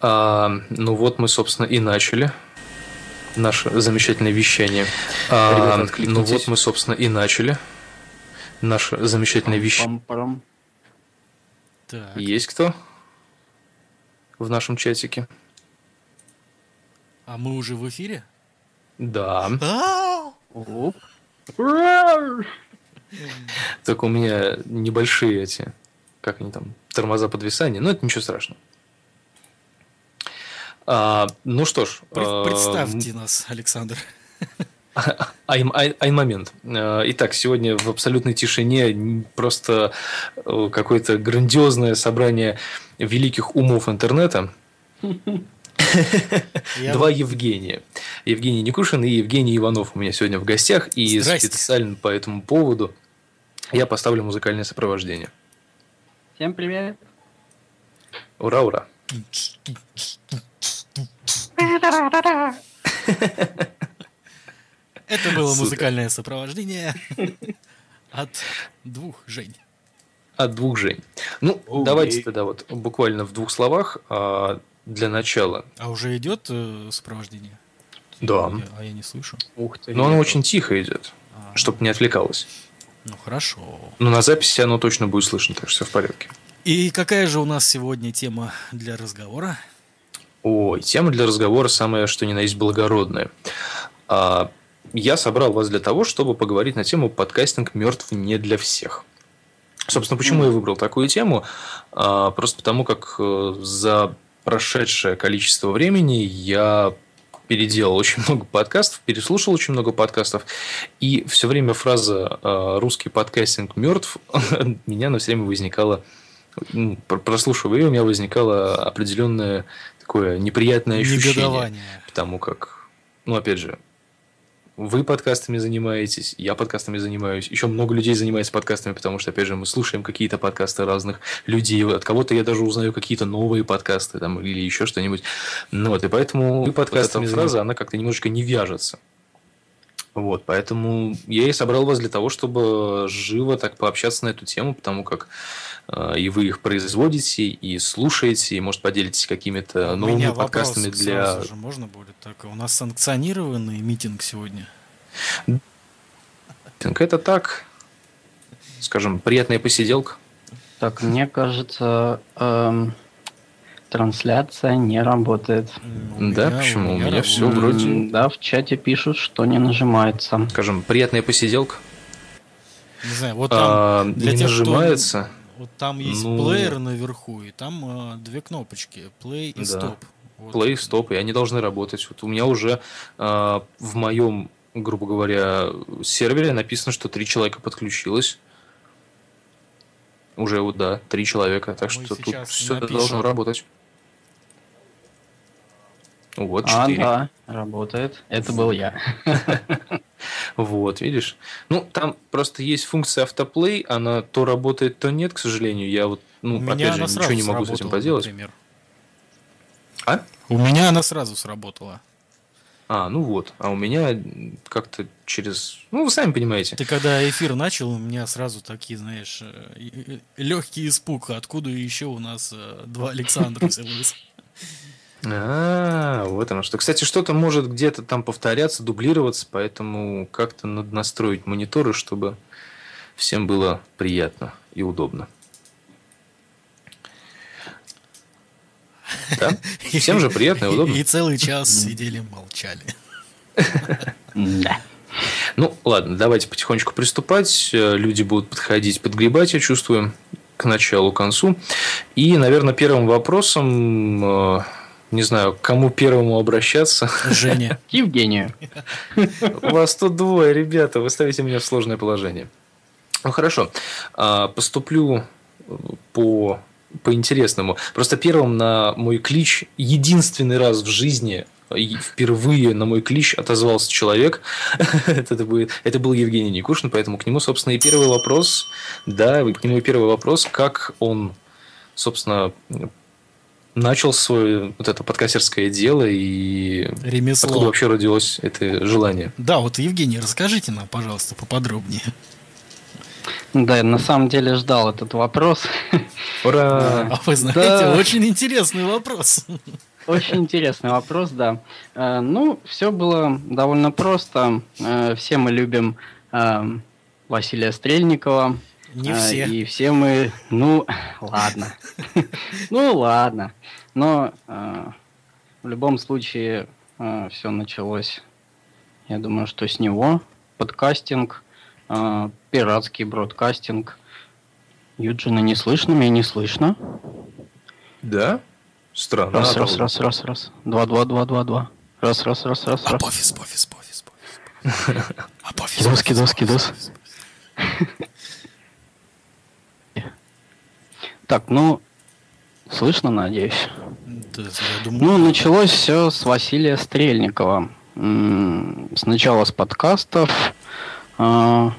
А, ну вот мы, собственно, и начали наше замечательное вещание. А, Ребята, ну вот мы, собственно, и начали наше замечательное вещание. Так, Есть кто в нашем чатике? а мы уже в эфире? Да. Оп. Только у меня небольшие эти, как они там, тормоза подвисания, но это ничего страшного. А, ну что ж. А, Представьте нас, Александр. Айн момент. Э, Итак, сегодня в абсолютной тишине просто э, какое-то грандиозное собрание великих умов интернета. Я Два Евгения. Евгений Никушин и Евгений Иванов у меня сегодня в гостях. И Здрасте. специально по этому поводу я поставлю музыкальное сопровождение. Всем привет. Ура, ура. Это было Супер. музыкальное сопровождение от двух Жень. От двух Жень. Ну, давайте тогда вот буквально в двух словах а, для начала. А уже идет э, сопровождение? Да. Я- а я не слышу. Ух ты. Но оно очень тихо идет, А, чтобы не отвлекалось. Ну хорошо. Но на записи оно точно будет слышно, так что все в порядке. И какая же у нас сегодня тема для разговора? Ой, тема для разговора самая, что ни на есть благородная. А, я собрал вас для того, чтобы поговорить на тему подкастинг мертв не для всех. Собственно, почему я выбрал такую тему? А, просто потому, как э, за прошедшее количество времени я переделал очень много подкастов, переслушал очень много подкастов, и все время фраза э, «русский подкастинг мертв» меня на все время возникала, про- прослушивая ее, у меня возникало определенное такое неприятное ощущение. Негодование. Потому как, ну, опять же, вы подкастами занимаетесь, я подкастами занимаюсь, еще много людей занимается подкастами, потому что, опять же, мы слушаем какие-то подкасты разных людей, от кого-то я даже узнаю какие-то новые подкасты там, или еще что-нибудь. Ну, вот, и поэтому вы подкастами эта фраза, она как-то немножечко не вяжется. Вот, поэтому я и собрал вас для того, чтобы живо так пообщаться на эту тему, потому как э, и вы их производите, и слушаете, и, может, поделитесь какими-то У новыми меня вопрос подкастами для... сразу же можно будет так? У нас санкционированный митинг сегодня. Это так, скажем, приятная посиделка. Так, мне кажется, эм, трансляция не работает. М, у Да, меня- почему? У меня работает. всё вроде- М, Да, в чате пишут, что не нажимается. Скажем, приятная посиделка. Не знаю, вот там А, для не тех, кто- нажимается. Вот там есть Ну- плеер наверху, и там э, две кнопочки play и Да. стоп. Вот. Play, стоп, и они должны работать. Вот у меня уже а, в моем, грубо говоря, сервере написано, что три человека подключилось. Уже вот, да, три человека. Так Мы что тут все напишем. должно работать. Вот, А, четыре. да, работает. Это был я. Вот, видишь? Ну, там просто есть функция автоплей, она то работает, то нет, к сожалению. Я вот, ну, У опять же, ничего не могу с этим поделать. например. А? У меня она сразу сработала. А, ну вот. А у меня как-то через... Ну, вы сами понимаете. Ты когда эфир начал, у меня сразу такие, знаешь, легкий испуг. Откуда еще у нас э, два Александра взялось? А, вот оно что. Кстати, что-то может где-то там повторяться, дублироваться, поэтому как-то надо настроить мониторы, чтобы всем было приятно и удобно. Да? Всем же приятно и удобно. И целый час сидели, молчали. Да. Ну, ладно, давайте потихонечку приступать. Э, Люди будут подходить, подгребать, я чувствую, к началу, к концу. И, наверное, первым вопросом, э, не знаю, к кому первому обращаться. Женя. К Евгению. У вас тут двое, ребята, вы ставите меня в сложное положение. Ну, хорошо. А, Поступлю э, по, по интересному. Просто первым на мой клич единственный раз в жизни впервые на мой клич отозвался человек. это, будет, это был Евгений Никушин, поэтому к нему, собственно, и первый вопрос. Да, к нему и первый вопрос, как он, собственно, начал свое вот это подкастерское дело и откуда Ремесло. вообще родилось это желание. Да, вот, Евгений, расскажите нам, пожалуйста, поподробнее. Да, я на самом деле ждал этот вопрос. Ура! А вы знаете, Да. очень интересный вопрос. Очень интересный вопрос, да. Э, Ну, все было довольно просто. Э, Все мы любим э, Василия Стрельникова. Не Э, все. И все мы... Ну, ладно. Ну, ладно. Но э, в любом случае все началось, я думаю, что с него. Подкастинг, пиратский бродкастинг. Юджина не слышно, меня не слышно. Да? Странно. Раз, А, раз, раз, раз, раз. Два, два, два, два, два. Раз, раз, раз, раз, раз. Апофис, пофис, пофис, пофис. Апофис, Кидос, пофис, кидос, пофис, кидос. пофис. Так, ну, слышно, надеюсь. Да, думаю, Ну, началось все с Василия Стрельникова. Сначала с подкастов, а,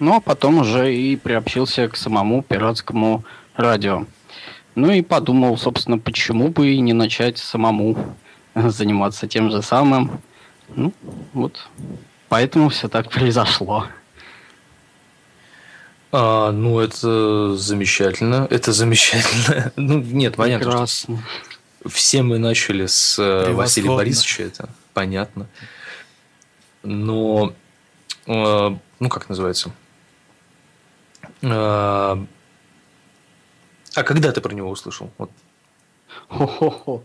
ну а потом уже и приобщился к самому пиратскому радио. Ну и подумал, собственно, почему бы и не начать самому заниматься тем же самым. Ну, вот. Поэтому все так произошло. А, ну, это замечательно. Это замечательно. Ну, нет, понятно. Прекрасно. Все мы начали с э, Василия. Борисовича, это понятно. Но, э, ну, как называется? Э, а когда ты про него услышал? Вот. Хо-хо-хо.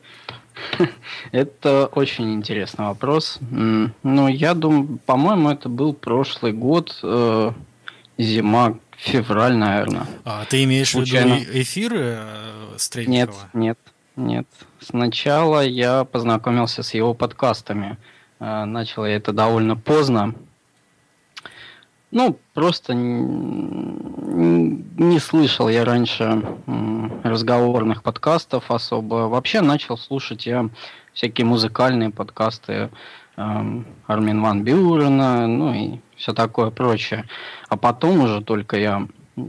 Это очень интересный вопрос. Ну, я думаю, по-моему, это был прошлый год, э, зима, февраль, наверное. А ты имеешь в виду Случайно. эфиры э, Нет, Стрельникова? нет, нет. Сначала я познакомился с его подкастами. Э, Начал я это довольно поздно. Ну, просто не слышал я раньше разговорных подкастов особо. Вообще начал слушать я всякие музыкальные подкасты эм, Армин Ван Бюрена, ну и все такое прочее. А потом уже только я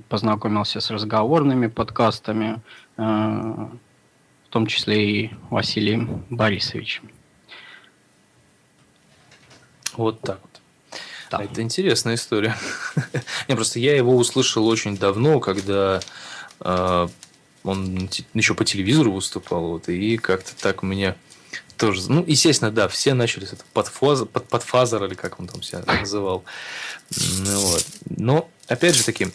познакомился с разговорными подкастами, э, в том числе и Василием Борисовичем. Вот так вот. Да. А Это интересная история. Не, просто я его услышал очень давно, когда э, он еще по телевизору выступал, вот, и как-то так у меня тоже... Ну, естественно, да, все начали с этого подфаза, под, подфазер, или как он там себя называл. Ну, вот. Но, опять же таки,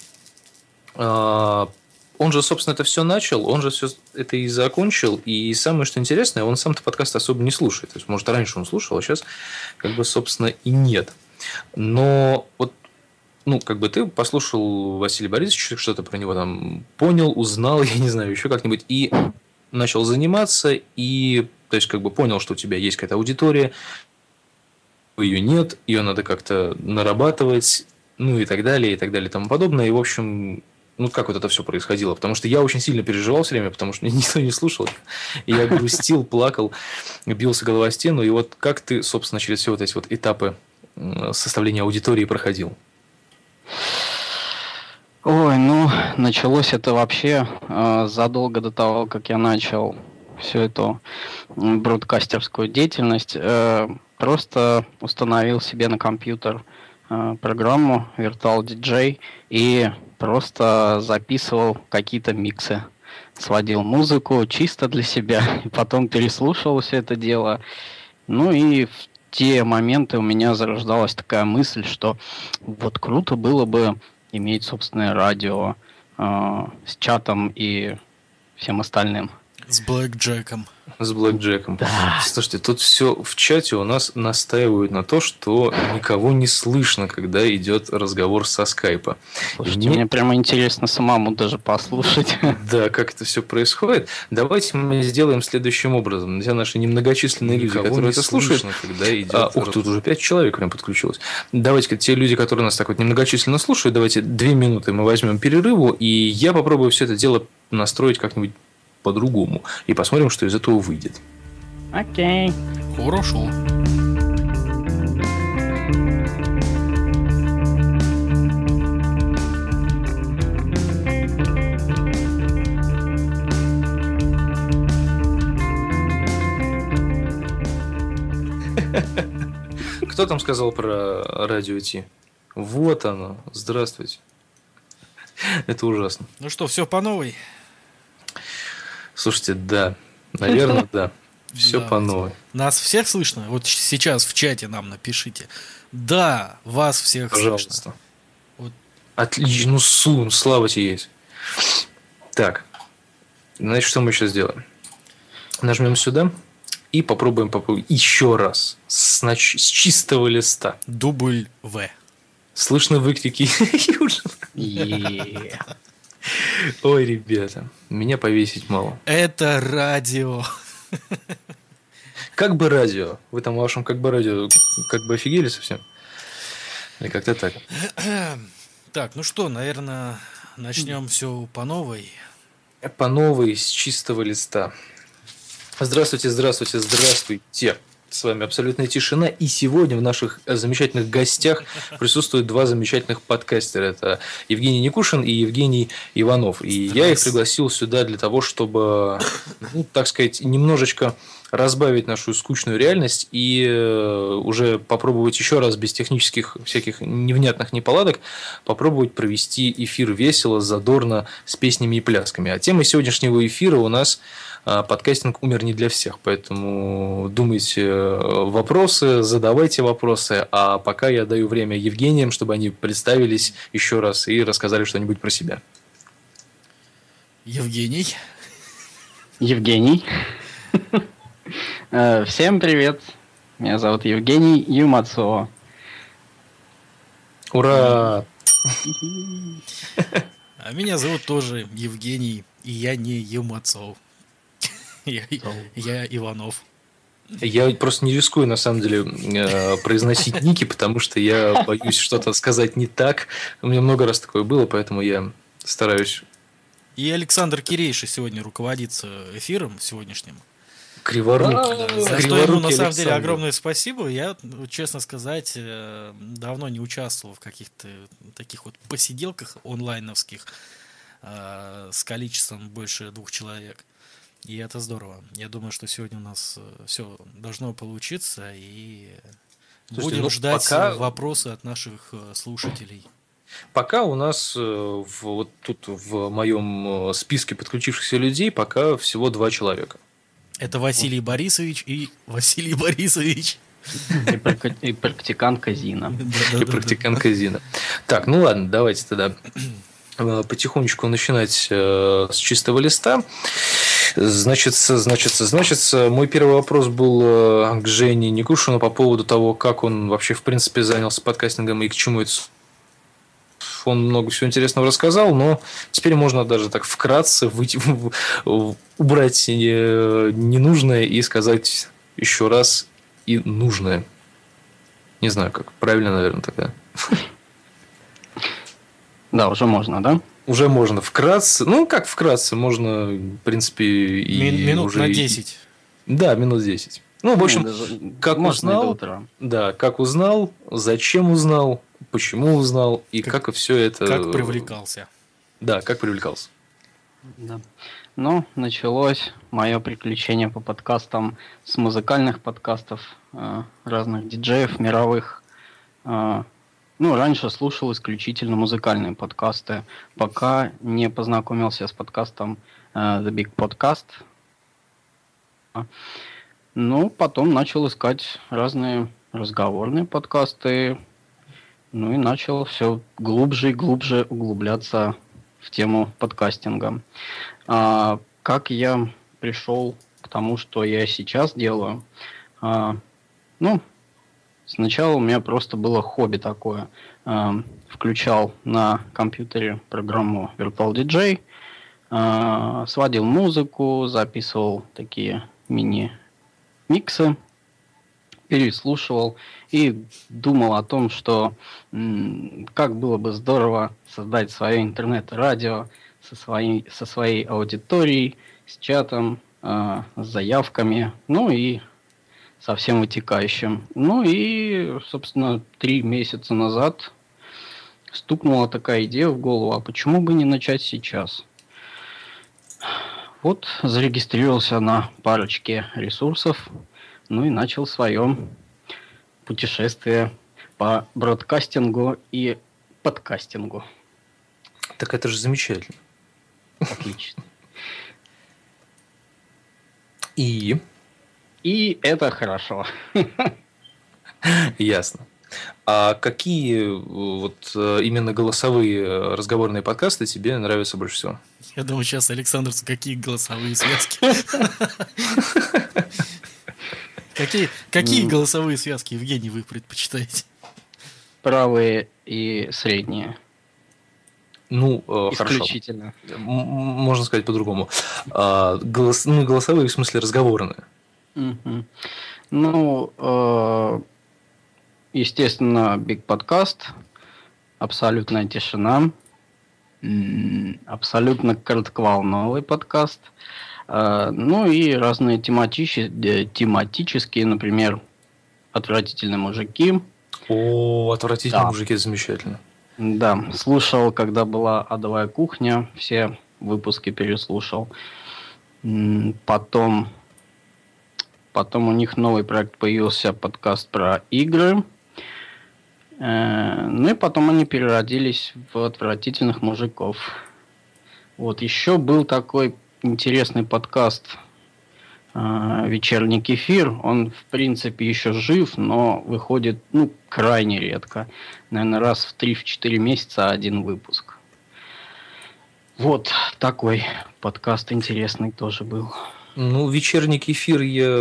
э, он же, собственно, это все начал, он же все это и закончил, и самое, что интересное, он сам-то подкаст особо не слушает. То есть, может, раньше он слушал, а сейчас, как бы, собственно, и нет. Но вот, ну, как бы ты послушал Василия Борисовича, что-то про него там понял, узнал, я не знаю, еще как-нибудь, и начал заниматься, и, то есть, как бы понял, что у тебя есть какая-то аудитория, ее нет, ее надо как-то нарабатывать, ну и так далее, и так далее, и тому подобное. И, в общем, ну, как вот это все происходило? Потому что я очень сильно переживал все время, потому что меня никто не слушал. И я грустил, плакал, бился головой о стену. И вот как ты, собственно, через все вот эти вот этапы составления аудитории проходил? Ой, ну, началось это вообще э, задолго до того, как я начал всю эту бродкастерскую деятельность. Э, просто установил себе на компьютер э, программу Virtual DJ и просто записывал какие-то миксы. Сводил музыку чисто для себя, и потом переслушивал все это дело. Ну и в те моменты у меня зарождалась такая мысль, что вот круто было бы иметь собственное радио э, с чатом и всем остальным. С Блэк Джеком. С Блэк Джеком. Да. Слушайте, тут все в чате у нас настаивают на то, что никого не слышно, когда идет разговор со скайпа. Слушайте, Мне- мне прямо интересно самому даже послушать. Да, как это все происходит. Давайте мы сделаем следующим образом. Для наши немногочисленные люди, Никого которые не это слушают. слышно, когда идет А, ух, тут уже пять человек прям подключилось. Давайте-ка те люди, которые нас так вот немногочисленно слушают, давайте две минуты мы возьмем перерыву, и я попробую все это дело настроить как-нибудь по-другому. И посмотрим, что из этого выйдет. Окей. Хорошо. Кто там сказал про радио Ти? Вот оно. Здравствуйте. Это ужасно. Ну что, все по новой? Слушайте, да. Наверное, да. Все Да. по новой. Нас всех слышно? Вот сейчас в чате нам напишите. Да, вас всех слышно. Пожалуйста. Вот. Отлично. Ну, сун, слава тебе есть. Так. Значит, что мы сейчас сделаем? Нажмем сюда и попробуем, попробуем еще раз. С, нач- с чистого листа. Дубль В. Слышно выкрики Южина. Е. Ой, ребята, меня повесить мало. Это радио. Как бы радио. Вы там в вашем как бы радио как бы офигели совсем? Или как-то так. Так, ну что, наверное, начнем все по новой. По новой, с чистого листа. Здравствуйте, здравствуйте, здравствуйте. С вами абсолютная тишина. И сегодня в наших э, замечательных гостях присутствуют два замечательных подкастера. Это Евгений Никушин и Евгений Иванов. И я их пригласил сюда для того, чтобы, ну, так сказать, немножечко разбавить нашу скучную реальность и э, уже попробовать еще раз без технических всяких невнятных неполадок попробовать провести эфир весело, задорно, с песнями и плясками. А тема сегодняшнего эфира у нас подкастинг умер не для всех, поэтому думайте э, вопросы, задавайте вопросы, а пока я даю время Евгениям, чтобы они представились еще раз и рассказали что-нибудь про себя. Евгений. Евгений. Э, Всем привет. Меня зовут Евгений Юмацо. Ура! А меня зовут тоже Евгений, и я не Юмацов. Я, я Иванов. Я просто не рискую, на самом деле, э, произносить ники, потому что я боюсь что-то сказать не так. У меня много раз такое было, поэтому я стараюсь И Александр Кирейший сегодня руководит э, эфиром сегодняшним. криворук. Да, за что ему на самом деле Александр. огромное спасибо. Я, ну, честно сказать, э, давно не участвовал в каких-то таких вот посиделках онлайновских э, с количеством больше двух человек. И это здорово. Я думаю, что сегодня у нас все должно получиться, и Слушайте, будем ну, ждать пока- э, вопросы от наших э, слушателей. Пока у нас э, в, вот тут в моем э, списке подключившихся людей пока всего два человека. Это Василий Борисович и Василий Борисович. И прак- И практикантка Зина. и Да-да-да-да. практикантка Зина. Так, ну ладно, давайте тогда э, потихонечку начинать э, с чистого листа. Значит, значит, значит, мой первый вопрос был э, к Жене Никушину по поводу того, как он вообще в принципе занялся подкастингом и к чему это он много всего интересного рассказал, но теперь можно даже так вкратце выйти, убрать э, ненужное и сказать еще раз и нужное. Не знаю, как правильно, наверное, тогда. Да, уже можно, да? Уже можно вкратце. Ну, как вкратце, можно, в принципе, и Мин- Минут уже на и- 10. Да, минут 10. Ну, в общем, Ну, даже- как и узнал, утра. да, как узнал, зачем узнал, почему узнал и Как- как, все это... Как привлекался. Да, как привлекался. Да. Ну, началось мое приключение по подкастам с музыкальных подкастов э, разных диджеев мировых. Э, ну, раньше слушал исключительно музыкальные подкасты, пока не познакомился с подкастом э, The Big Podcast. Ну, потом начал искать разные разговорные подкасты, ну и начал все глубже и глубже углубляться в тему подкастинга. А, как я пришел к тому, что я сейчас делаю? А, ну, сначала у меня просто было хобби такое. А, включал на компьютере программу Virtual DJ, а, сводил музыку, записывал такие мини-миксы, переслушивал и думал о том, что как было бы здорово создать свое интернет-радио со своей, со своей аудиторией, с чатом, э, с заявками, ну и со всем вытекающим. Ну и, собственно, три месяца назад стукнула такая идея в голову, а почему бы не начать сейчас? Вот зарегистрировался на парочке ресурсов, ну и начал свое путешествие по бродкастингу и подкастингу. Так это же замечательно. Отлично. И И это хорошо. Ясно. А какие вот именно голосовые разговорные подкасты тебе нравятся больше всего? Я думаю, сейчас Александр, какие голосовые связки? Какие, какие голосовые связки, Евгений, вы предпочитаете? Правые и средние. Ну, э, Исключительно. хорошо. Можно сказать по-другому. А, голос, ну, голосовые в смысле разговорные. Угу. Ну, э, естественно, Big Podcast, абсолютная тишина, абсолютно коротковолновый подкаст, э, ну и разные тематические, тематические, например, отвратительные мужики. О, отвратительные да. мужики, замечательно. Да, слушал, когда была адовая кухня, все выпуски переслушал. Потом, потом у них новый проект появился, подкаст про игры. Э, ну и потом они переродились в отвратительных мужиков. Вот еще был такой интересный подкаст а, вечерний кефир, он в принципе еще жив, но выходит ну, крайне редко. Наверное, раз в 3-4 месяца один выпуск. Вот такой подкаст интересный тоже был. Ну, вечерний кефир я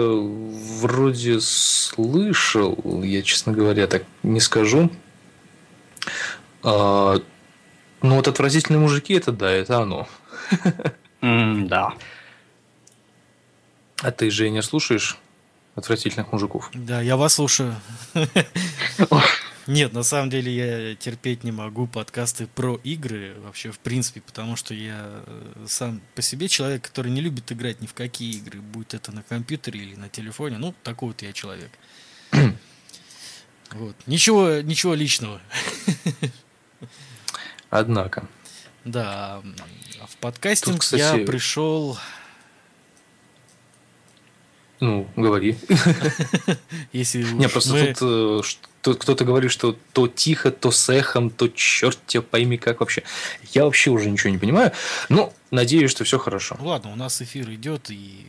вроде слышал, я, честно говоря, так не скажу. А, ну, вот отвратительные мужики, это да, это оно. Mm, да. А ты, же не слушаешь отвратительных мужиков? Да, я вас слушаю. Нет, на самом деле я терпеть не могу подкасты про игры вообще в принципе, потому что я э, сам по себе человек, который не любит играть ни в какие игры, будь это на компьютере или на телефоне. Ну, такой вот я человек. вот. Ничего, ничего личного. Однако. Да, в подкастинг Тут, кстати... я пришел ну, говори. Если Не, просто мы... тут, э, тут кто-то говорит, что то тихо, то с эхом, то черт тебя пойми как вообще. Я вообще уже ничего не понимаю, но надеюсь, что все хорошо. Ну, ладно, у нас эфир идет и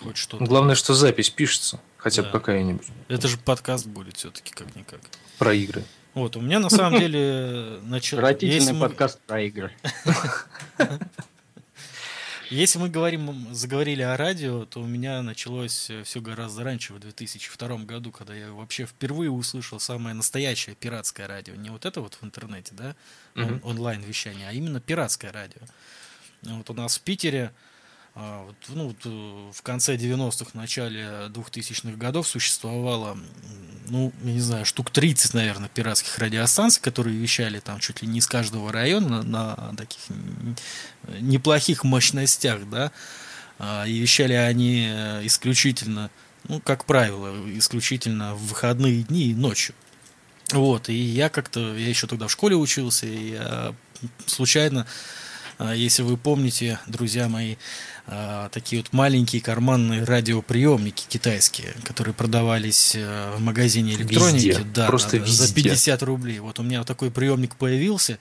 хоть что-то. Главное, что запись пишется, хотя бы какая-нибудь. Это же подкаст будет все-таки как-никак. Про игры. Вот, у меня на самом деле начал... Отвратительный подкаст про игры. Если мы говорим, заговорили о радио, то у меня началось э, все гораздо раньше, в 2002 году, когда я вообще впервые услышал самое настоящее пиратское радио. Не вот это вот в интернете, да, mm-hmm. онлайн-вещание, а именно пиратское радио. Вот у нас в Питере ну, вот, э, в конце 90-х, начале 2000-х годов существовало, ну, я не знаю, штук 30, наверное, пиратских радиостанций, которые вещали там чуть ли не из каждого района на, на таких неплохих мощностях, да, а, и вещали они э, исключительно, ну, как правило, исключительно в выходные дни и ночью. Вот, и я как-то, я еще тогда в школе учился, и я случайно, а, если вы помните, друзья мои, а, такие вот маленькие карманные радиоприемники китайские, которые продавались э, в магазине электроники. Везде, да, просто везде. за 50 рублей. Вот у меня вот такой приемник появился.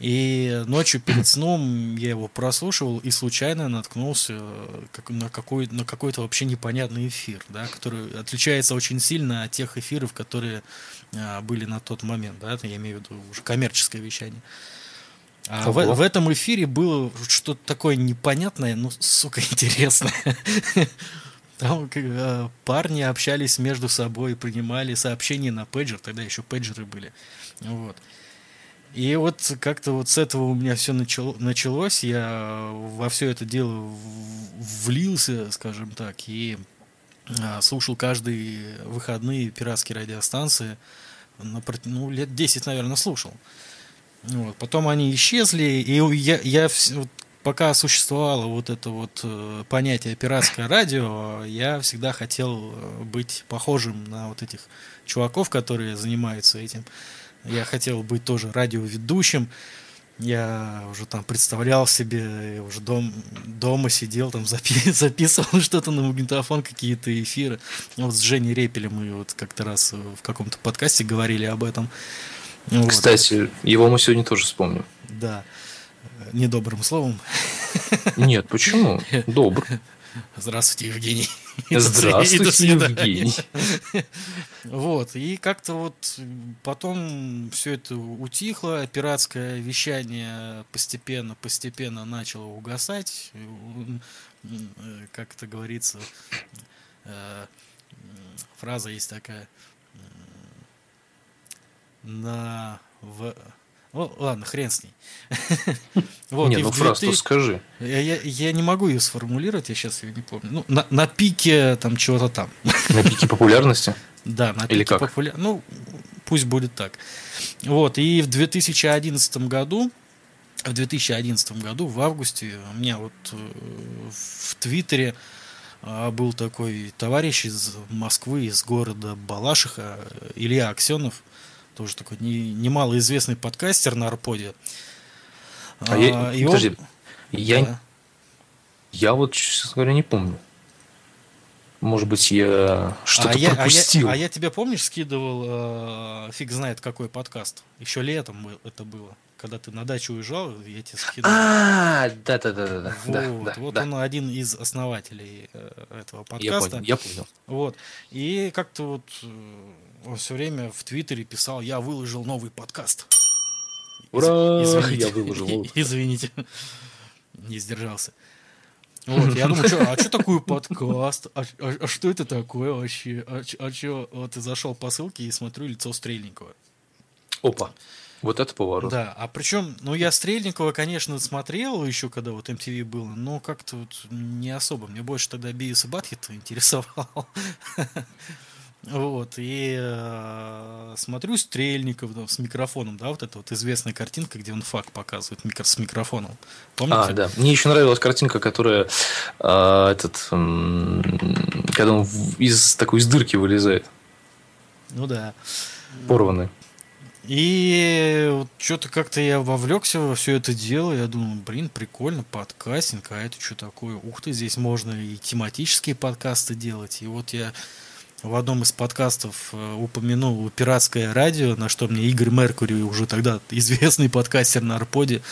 И ночью перед сном я его прослушивал и случайно наткнулся э, на, какой, на какой-то вообще непонятный эфир, да, который отличается очень сильно от тех эфиров, которые а, были на тот момент. Да, я имею в виду уже коммерческое вещание. А в, в этом эфире было что-то такое непонятное, ну, сука, интересное. Там э, парни общались между собой, принимали сообщения на пейджер, тогда еще пейджеры были. Вот. И вот как-то вот с этого у меня все начало, началось, я во все это дело влился, скажем так, и а, слушал каждые выходные пиратские радиостанции, на, ну, лет 10, наверное, слушал. Вот. Потом они исчезли, и я, я вот, пока существовало вот это вот э, понятие пиратское радио, я всегда хотел э, быть похожим на вот этих чуваков, которые занимаются этим. Я хотел быть тоже радиоведущим. Я уже там представлял себе, я уже дом, дома сидел, там запи- записывал что-то на магнитофон, какие-то эфиры. Вот с Женей Репелем мы вот как-то раз в каком-то подкасте говорили об этом. Вот. Кстати, его мы сегодня тоже вспомним. Да. Недобрым словом. Нет, почему? Добр. Здравствуйте, Евгений. Здравствуйте, Евгений. Вот, и как-то вот потом все это утихло, пиратское вещание постепенно-постепенно начало угасать. Как это говорится, э, фраза есть такая. На в ну, ладно, хрен с ней. вот, не, ну фразу скажи. Я, я, я не могу ее сформулировать, я сейчас ее не помню. Ну, на, на пике там чего-то там. на пике популярности? Да, на пике популярности. Ну, пусть будет так. Вот, и в 2011 году, в 2011 году, в августе, у меня вот э, в Твиттере а, был такой товарищ из Москвы, из города Балашиха, Илья Аксенов, тоже такой не, немалоизвестный подкастер на Арподе. А, а я, и подожди, он... я, да. я вот, честно говоря, не помню. Может быть, я что-то а пропустил. Я, а, я, а я тебе, помнишь, скидывал, э, фиг знает какой подкаст. Еще летом это было. Когда ты на дачу уезжал, я тебе скидывал. А, да, да, да, да, вот, да. Вот он один из основателей э, этого подкаста. Я понял, я понял. Вот. И как-то вот э, все время в Твиттере писал, я выложил новый подкаст. Ура! Извините, я выложил. Извините, не сдержался. Вот, я думаю, что, а что такое подкаст? А, а, а что это такое вообще? А, а что, вот и зашел по ссылке и смотрю лицо Стрельникова. Опа. Вот это поворот. Да, а причем, ну, я Стрельникова, конечно, смотрел еще, когда вот MTV было, но как-то вот не особо. Мне больше тогда Биус и Батхит интересовал. Вот, и э, смотрю Стрельников да, с микрофоном, да, вот эта вот известная картинка, где он факт показывает микро, с микрофоном. Помните? А, да. Мне еще нравилась картинка, которая э, этот, э, когда он из такой из дырки вылезает. Ну да. Порванный. И вот что-то как-то я вовлекся во все это дело. Я думаю, блин, прикольно, подкастинг, а это что такое? Ух ты, здесь можно и тематические подкасты делать. И вот я в одном из подкастов э, упомянул пиратское радио, на что мне Игорь Меркурий, уже тогда известный подкастер на Арподе,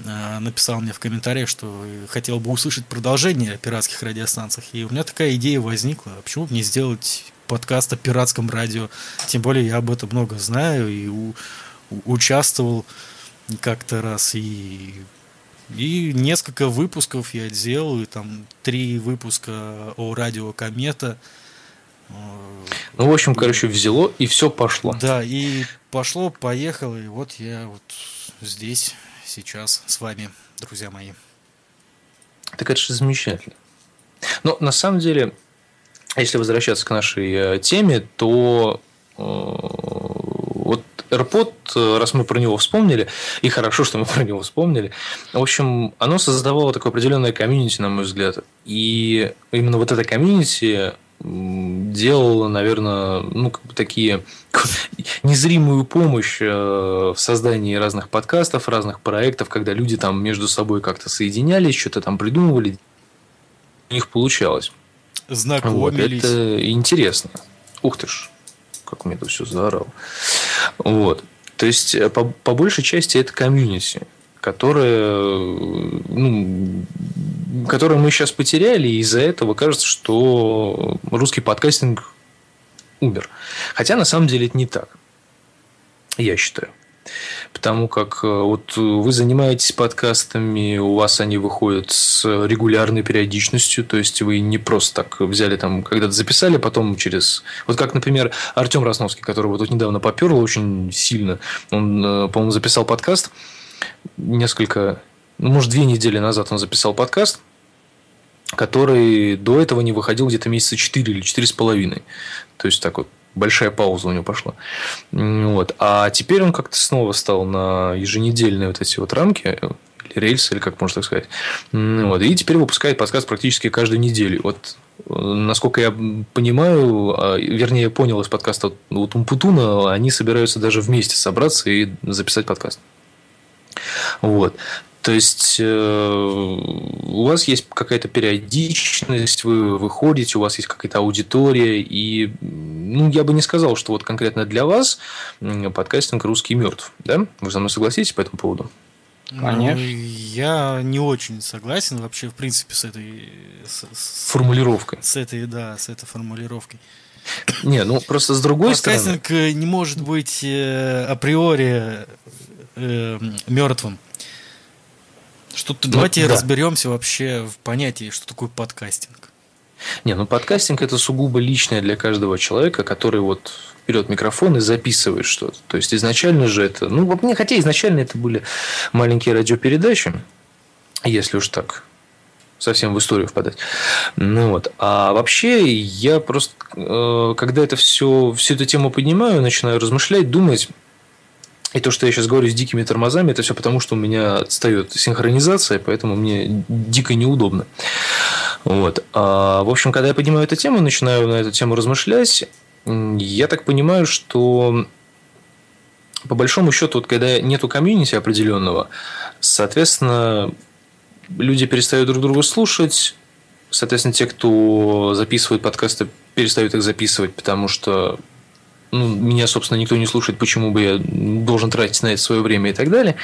э, написал мне в комментариях, что хотел бы услышать продолжение о пиратских радиостанциях. И у меня такая идея возникла, а почему бы не сделать подкаст о пиратском радио? Тем более я об этом много знаю и у, участвовал как-то раз и и несколько выпусков я делал, и там три выпуска о радио Комета, ну, в общем, короче, взяло и все пошло. Да, и пошло, поехало, и вот я вот здесь сейчас с вами, друзья мои. Так это же замечательно. Но на самом деле, если возвращаться к нашей э, теме, то э, вот AirPod, э, раз мы про него вспомнили, и хорошо, что мы про него вспомнили, в общем, оно создавало такое определенное комьюнити, на мой взгляд. И именно вот это комьюнити делала, наверное, ну, как бы такие незримую помощь э, в создании разных подкастов, разных проектов, когда люди там между собой как-то соединялись, что-то там придумывали, у них получалось. Знакомились. Вот, это интересно. Ух ты ж, как мне это все заорало. Вот. То есть, э, по, по большей части это комьюнити которое, ну, которое мы сейчас потеряли, и из-за этого кажется, что русский подкастинг умер. Хотя на самом деле это не так, я считаю. Потому как э, вот вы занимаетесь подкастами, у вас они выходят с регулярной периодичностью, то есть вы не просто так взяли там, когда-то записали, потом через... Вот как, например, Артем Росновский, которого тут недавно поперл очень сильно, он, э, по-моему, записал подкаст, несколько, ну, может, две недели назад он записал подкаст, который до этого не выходил где-то месяца 4 или четыре с половиной. То есть, так вот, большая пауза у него пошла. Вот. А теперь он как-то снова стал на еженедельные вот эти вот рамки, или рельсы, или как можно так сказать. Вот. И теперь выпускает подкаст практически каждую неделю. Вот насколько я понимаю, а, вернее, понял из подкаста вот Умпутуна, они собираются даже вместе собраться и записать подкаст. Вот. То есть э, у вас есть какая-то периодичность, вы выходите, у вас есть какая-то аудитория, и ну, я бы не сказал, что вот конкретно для вас подкастинг русский мертв. Да? Вы со мной согласитесь по этому поводу? Конечно. Ну, я не очень согласен вообще, в принципе, с этой... С, с формулировкой. С этой, да, с этой формулировкой. Не, ну просто с другой Подкастинг стороны... Э, не может быть э, априори э, мертвым. Что ну, давайте да. разберемся вообще в понятии, что такое подкастинг. Не, ну подкастинг это сугубо личное для каждого человека, который вот берет микрофон и записывает что-то. То есть изначально же это, ну, не хотя изначально это были маленькие радиопередачи, если уж так совсем в историю впадать. Ну вот. А вообще я просто, э, когда это все, всю эту тему поднимаю, начинаю размышлять, думать, и то, что я сейчас говорю с дикими тормозами, это все потому, что у меня отстает синхронизация, поэтому мне дико неудобно. Вот. А, в общем, когда я поднимаю эту тему, начинаю на эту тему размышлять, я так понимаю, что по большому счету, вот когда нету комьюнити определенного, соответственно, люди перестают друг друга слушать, соответственно, те, кто записывает подкасты, перестают их записывать, потому что ну, меня, собственно, никто не слушает, почему бы я должен тратить на это свое время и так далее.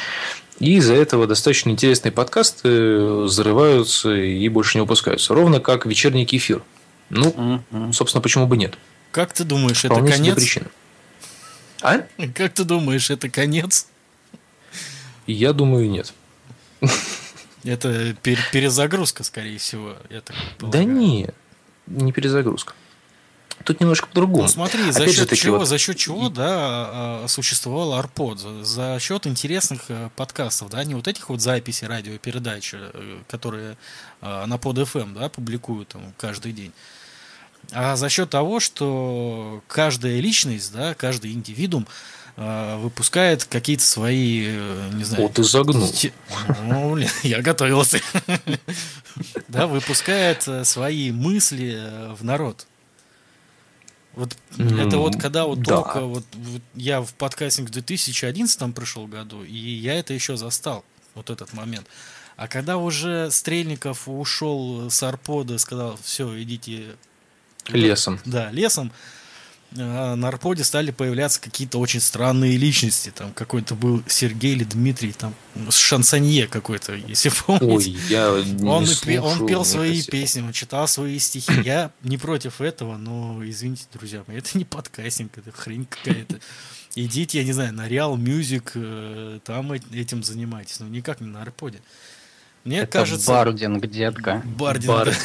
И из-за этого достаточно интересные подкасты взрываются и больше не выпускаются. Ровно как вечерний кефир. Ну, собственно, почему бы нет? Как ты думаешь, Вполне это конец? Причина. А? Как ты думаешь, это конец? Я думаю, нет. Это перезагрузка, скорее всего. Я так да не, не перезагрузка. Тут немножко по-другому. Ну смотри, за счет, чего, вот... за счет чего, да, а, а, существовал Арпод? За, за счет интересных э, подкастов, да, не вот этих вот записей радиопередач, э, которые а, на под FM, да, публикуют там каждый день. А за счет того, что каждая личность, да, каждый индивидуум выпускает какие-то свои, э, не знаю... Вот ты загнул. Ну, блин, я готовился. Да, выпускает свои мысли в народ. Вот mm, это вот когда вот да. только вот, вот я в подкастинг в 2011 там пришел году, и я это еще застал, вот этот момент. А когда уже Стрельников ушел с Арпода, сказал, все, идите лесом. Да, лесом. А, на Арподе стали появляться какие-то очень странные личности. Там какой-то был Сергей или Дмитрий, там шансонье какой-то, если помните. Ой, я не он, он пел свои хотел. песни, он читал свои стихи. Я не против этого, но извините, друзья мои, это не подкастинг, это хрень какая-то. Идите, я не знаю, на Real Music, э, там этим занимайтесь, но никак не на Арподе. Мне это кажется... Бардинг, детка. Бардинг. Бардинг.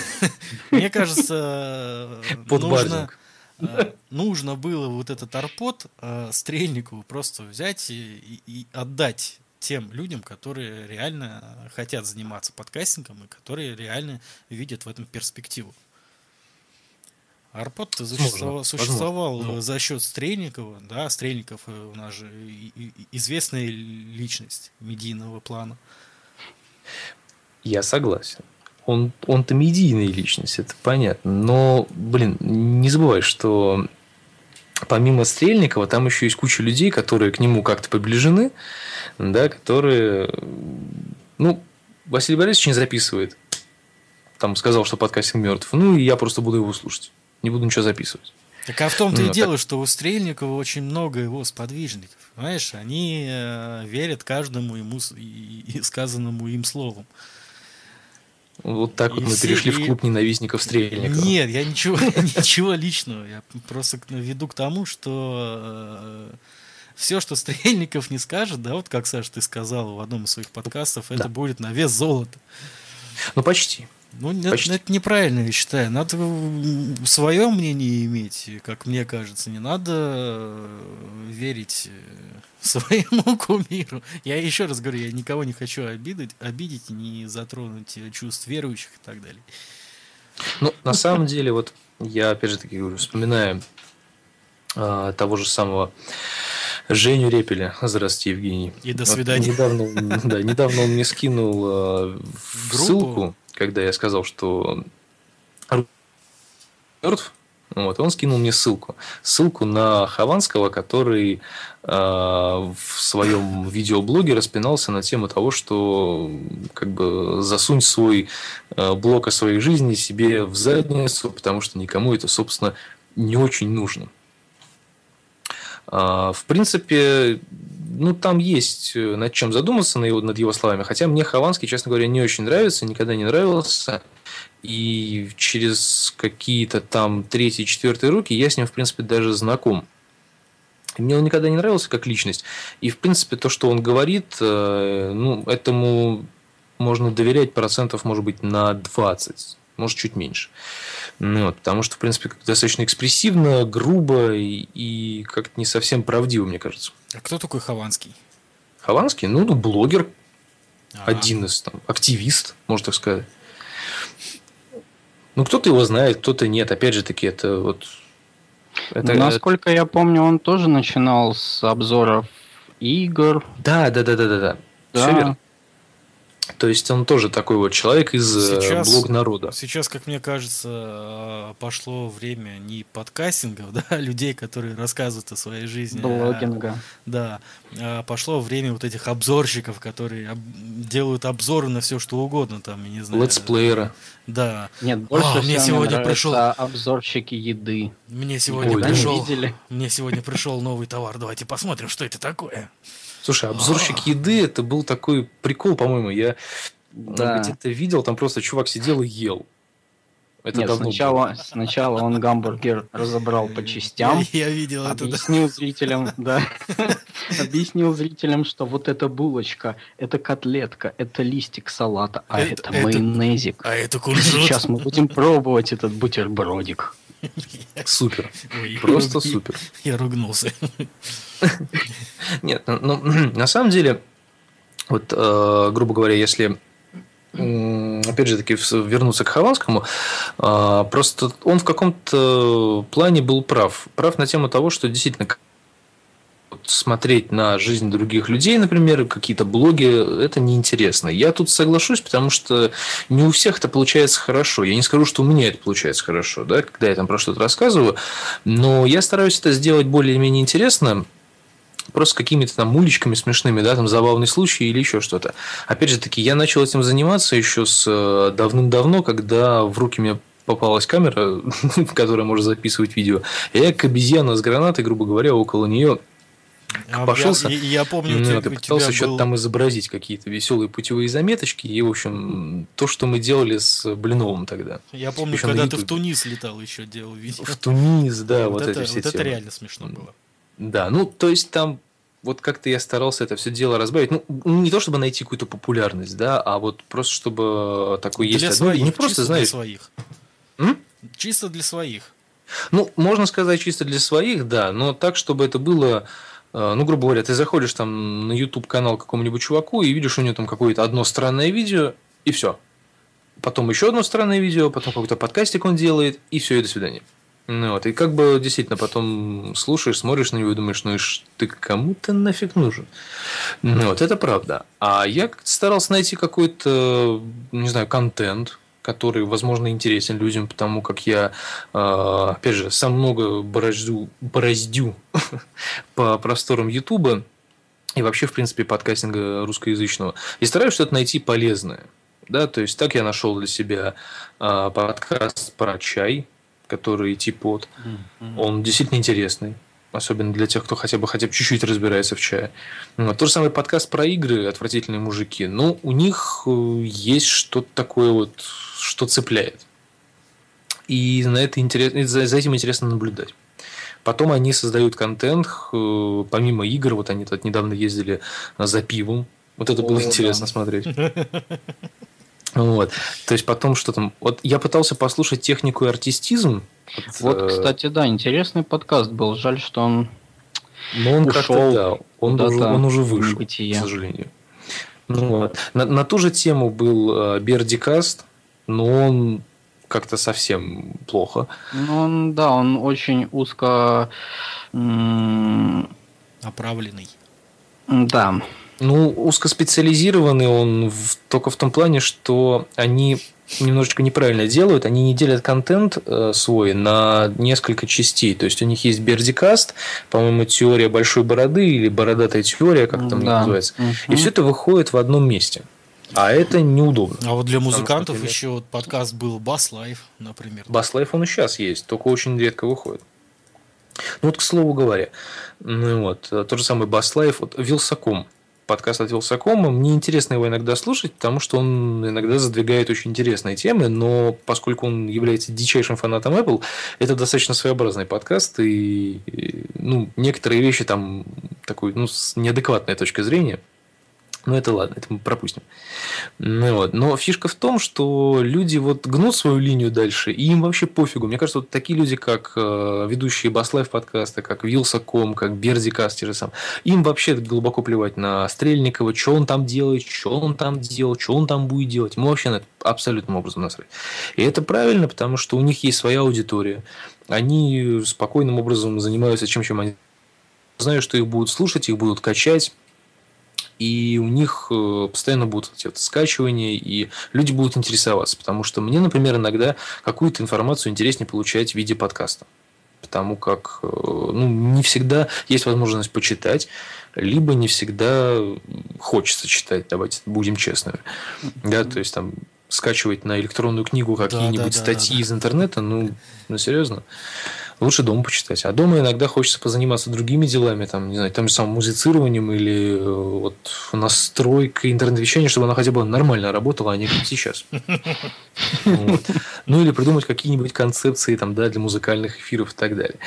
Мне кажется, нужно... Э, нужно было вот этот арпод э, Стрельникову просто взять и, и отдать тем людям, которые реально хотят заниматься подкастингом и которые реально видят в этом перспективу. Арпод существовал, существовал возможно. за счет Стрельникова, да, Стрельников э, у нас же известная личность медийного плана. Я согласен он, он-то медийная личность, это понятно. Но, блин, не забывай, что помимо Стрельникова, там еще есть куча людей, которые к нему как-то приближены, да, которые, ну, Василий Борисович не записывает. Там сказал, что подкастинг мертв. Ну, и я просто буду его слушать. Не буду ничего записывать. Так а в том-то ну, и дело, так... что у Стрельникова очень много его сподвижников. Понимаешь, они э, верят каждому ему и, и сказанному им слову. Вот так и вот мы все, перешли и... в клуб ненавистников Стрельникова. Нет, я ничего, ничего личного. Я просто веду к тому, что э, все, что Стрельников не скажет, да, вот как, Саша, ты сказал в одном из своих подкастов, это будет на вес золота. Ну, почти. Ну, это, это неправильно, я считаю. Надо свое мнение иметь, как мне кажется. Не надо э, верить э, своему кумиру. Я еще раз говорю, я никого не хочу обидеть, обидеть не затронуть чувств верующих и так далее. Ну, на самом деле, вот я опять же таки говорю, вспоминаю а, того же самого Женю Репеля. Здравствуйте, Евгений. И до свидания. Вот недавно, да, недавно он мне скинул а, ссылку когда я сказал, что мертв, вот, он скинул мне ссылку. Ссылку на Хованского, который э, в своем видеоблоге распинался на тему того, что как бы засунь свой э, блок о своей жизни себе в задницу, потому что никому это, собственно, не очень нужно. В принципе, ну, там есть над чем задуматься над его словами. Хотя мне Хованский, честно говоря, не очень нравится, никогда не нравился. И через какие-то там третьи, четвертые руки я с ним, в принципе, даже знаком. Мне он никогда не нравился как личность. И, в принципе, то, что он говорит, э, ну, этому можно доверять процентов, может быть, на 20, может, чуть меньше. Ну, вот, потому что, в принципе, достаточно экспрессивно, грубо и, и как-то не совсем правдиво, мне кажется. А кто такой Хованский? Хованский? Ну, ну блогер. А-а-а. Один из там, активист, можно так сказать. Ну, кто-то его знает, кто-то нет. Опять же таки, это вот... Это, Насколько это... я помню, он тоже начинал с обзоров игр. Да, да, да, да, да, да. да. Все верно. То есть он тоже такой вот человек из э, сейчас, блог народа. Сейчас, как мне кажется, э, пошло время не подкастингов, да, людей, которые рассказывают о своей жизни. А Блогинга. А, да. А пошло время вот этих обзорщиков, которые об, делают обзоры на все, что угодно, там, я не знаю. Летсплеера. Да. Нет, больше а, мне сегодня пришел обзорщики еды. Мне сегодня Ой, пришел. Мне сегодня пришел новый товар. Давайте посмотрим, что это такое. Слушай, обзорщик еды это был такой прикол, по-моему. Я да. где-то видел, там просто чувак сидел и ел. Это Нет, давно сначала, было. сначала он гамбургер разобрал по частям. Я, я видел это. Объяснил да. зрителям, да. Объяснил зрителям, что вот эта булочка, это котлетка, это листик салата, а это, это майонезик. А это кунжут. Сейчас мы будем пробовать этот бутербродик. Супер. Ой, Просто я, супер. Я ругнулся. Нет, ну, ну на самом деле, вот, э, грубо говоря, если опять же таки вернуться к Хованскому, э, просто он в каком-то плане был прав. Прав на тему того, что действительно смотреть на жизнь других людей, например, какие-то блоги, это неинтересно. Я тут соглашусь, потому что не у всех это получается хорошо. Я не скажу, что у меня это получается хорошо, да, когда я там про что-то рассказываю, но я стараюсь это сделать более-менее интересно, просто какими-то там уличками смешными, да, там забавный случай или еще что-то. Опять же таки, я начал этим заниматься еще с э, давным-давно, когда в руки мне попалась камера, которая может записывать видео. Я как обезьяна с гранатой, грубо говоря, около нее а пошелся. Я, я помню, ну, ты пытался был... что-то там изобразить, какие-то веселые путевые заметочки. И, в общем, то, что мы делали с Блиновым тогда. Я помню, еще когда ты в Тунис летал, еще делал видео. В Тунис, да, вот, вот это, эти все Вот темы. это реально смешно было. Да, ну, то есть там вот как-то я старался это все дело разбавить. Ну, не то чтобы найти какую-то популярность, да, а вот просто чтобы такой для есть своих, одно. Не просто, знаешь. Для своих. М? Чисто для своих. Ну, можно сказать, чисто для своих, да, но так, чтобы это было ну, грубо говоря, ты заходишь там на YouTube канал какому-нибудь чуваку и видишь у него там какое-то одно странное видео, и все. Потом еще одно странное видео, потом какой-то подкастик он делает, и все, и до свидания. Ну вот, и как бы действительно потом слушаешь, смотришь на него и думаешь, ну и ты кому-то нафиг нужен. Ну вот, это правда. А я старался найти какой-то, не знаю, контент, который, возможно, интересен людям, потому как я, а, опять же, сам много бороздю, бороздю по просторам Ютуба и вообще, в принципе, подкастинга русскоязычного. И стараюсь что-то найти полезное. Да, то есть так я нашел для себя а, подкаст про чай, который типа Он действительно интересный особенно для тех, кто хотя бы хотя бы чуть-чуть разбирается в чае. Вот. То же самое подкаст про игры «Отвратительные мужики». Ну, у них э, есть что-то такое вот, что цепляет. И на это интересно, за, за этим интересно наблюдать. Потом они создают контент, э, помимо игр, вот они тут недавно ездили за пивом. Вот это О, было да. интересно смотреть. Вот. То есть потом что там. Вот я пытался послушать технику и артистизм. Вот, вот кстати, да, интересный подкаст был. Жаль, что он. Но он ушел. Да, он, уже, он уже вышел, к сожалению. Ну, вот. на, на ту же тему был э, Бердикаст, но он как-то совсем плохо. Ну, он, да, он очень узко оправленный. Да. Ну, узкоспециализированный он в, только в том плане, что они немножечко неправильно делают. Они не делят контент э, свой на несколько частей. То есть у них есть Бердикаст, по-моему, теория большой бороды или бородатая теория, как там да. называется. Угу. И все это выходит в одном месте. А это неудобно. А вот для музыкантов например, еще вот подкаст был Bass Life, например. Bass Life он и сейчас есть, только очень редко выходит. Ну вот, к слову говоря, ну, вот, тот же самый Баслайф, вот, Вилсаком, подкаст от Вилсакома. Мне интересно его иногда слушать, потому что он иногда задвигает очень интересные темы, но поскольку он является дичайшим фанатом Apple, это достаточно своеобразный подкаст, и, и ну, некоторые вещи там такой, ну, с неадекватной точки зрения – ну, это ладно, это мы пропустим. Ну, вот. Но фишка в том, что люди вот гнут свою линию дальше, и им вообще пофигу. Мне кажется, вот такие люди, как э, ведущие Баслайв подкаста, как Вилсаком, как Берди Кастеры сам, им вообще глубоко плевать на Стрельникова, что он там делает, что он там делал, что он там будет делать. Ему вообще на это абсолютным образом насрать. И это правильно, потому что у них есть своя аудитория. Они спокойным образом занимаются чем, чем они знаю, что их будут слушать, их будут качать, и у них э, постоянно будут эти скачивания, и люди будут интересоваться, потому что мне, например, иногда какую-то информацию интереснее получать в виде подкаста потому как э, ну, не всегда есть возможность почитать, либо не всегда хочется читать, давайте будем честными. Да, то есть там скачивать на электронную книгу какие-нибудь да, да, статьи да, да. из интернета, ну, ну серьезно лучше дома почитать. А дома иногда хочется позаниматься другими делами, там, не знаю, тем же самым музицированием или э, вот настройкой интернет-вещания, чтобы она хотя бы нормально работала, а не как сейчас. Ну, или придумать какие-нибудь концепции там, да, для музыкальных эфиров и так далее.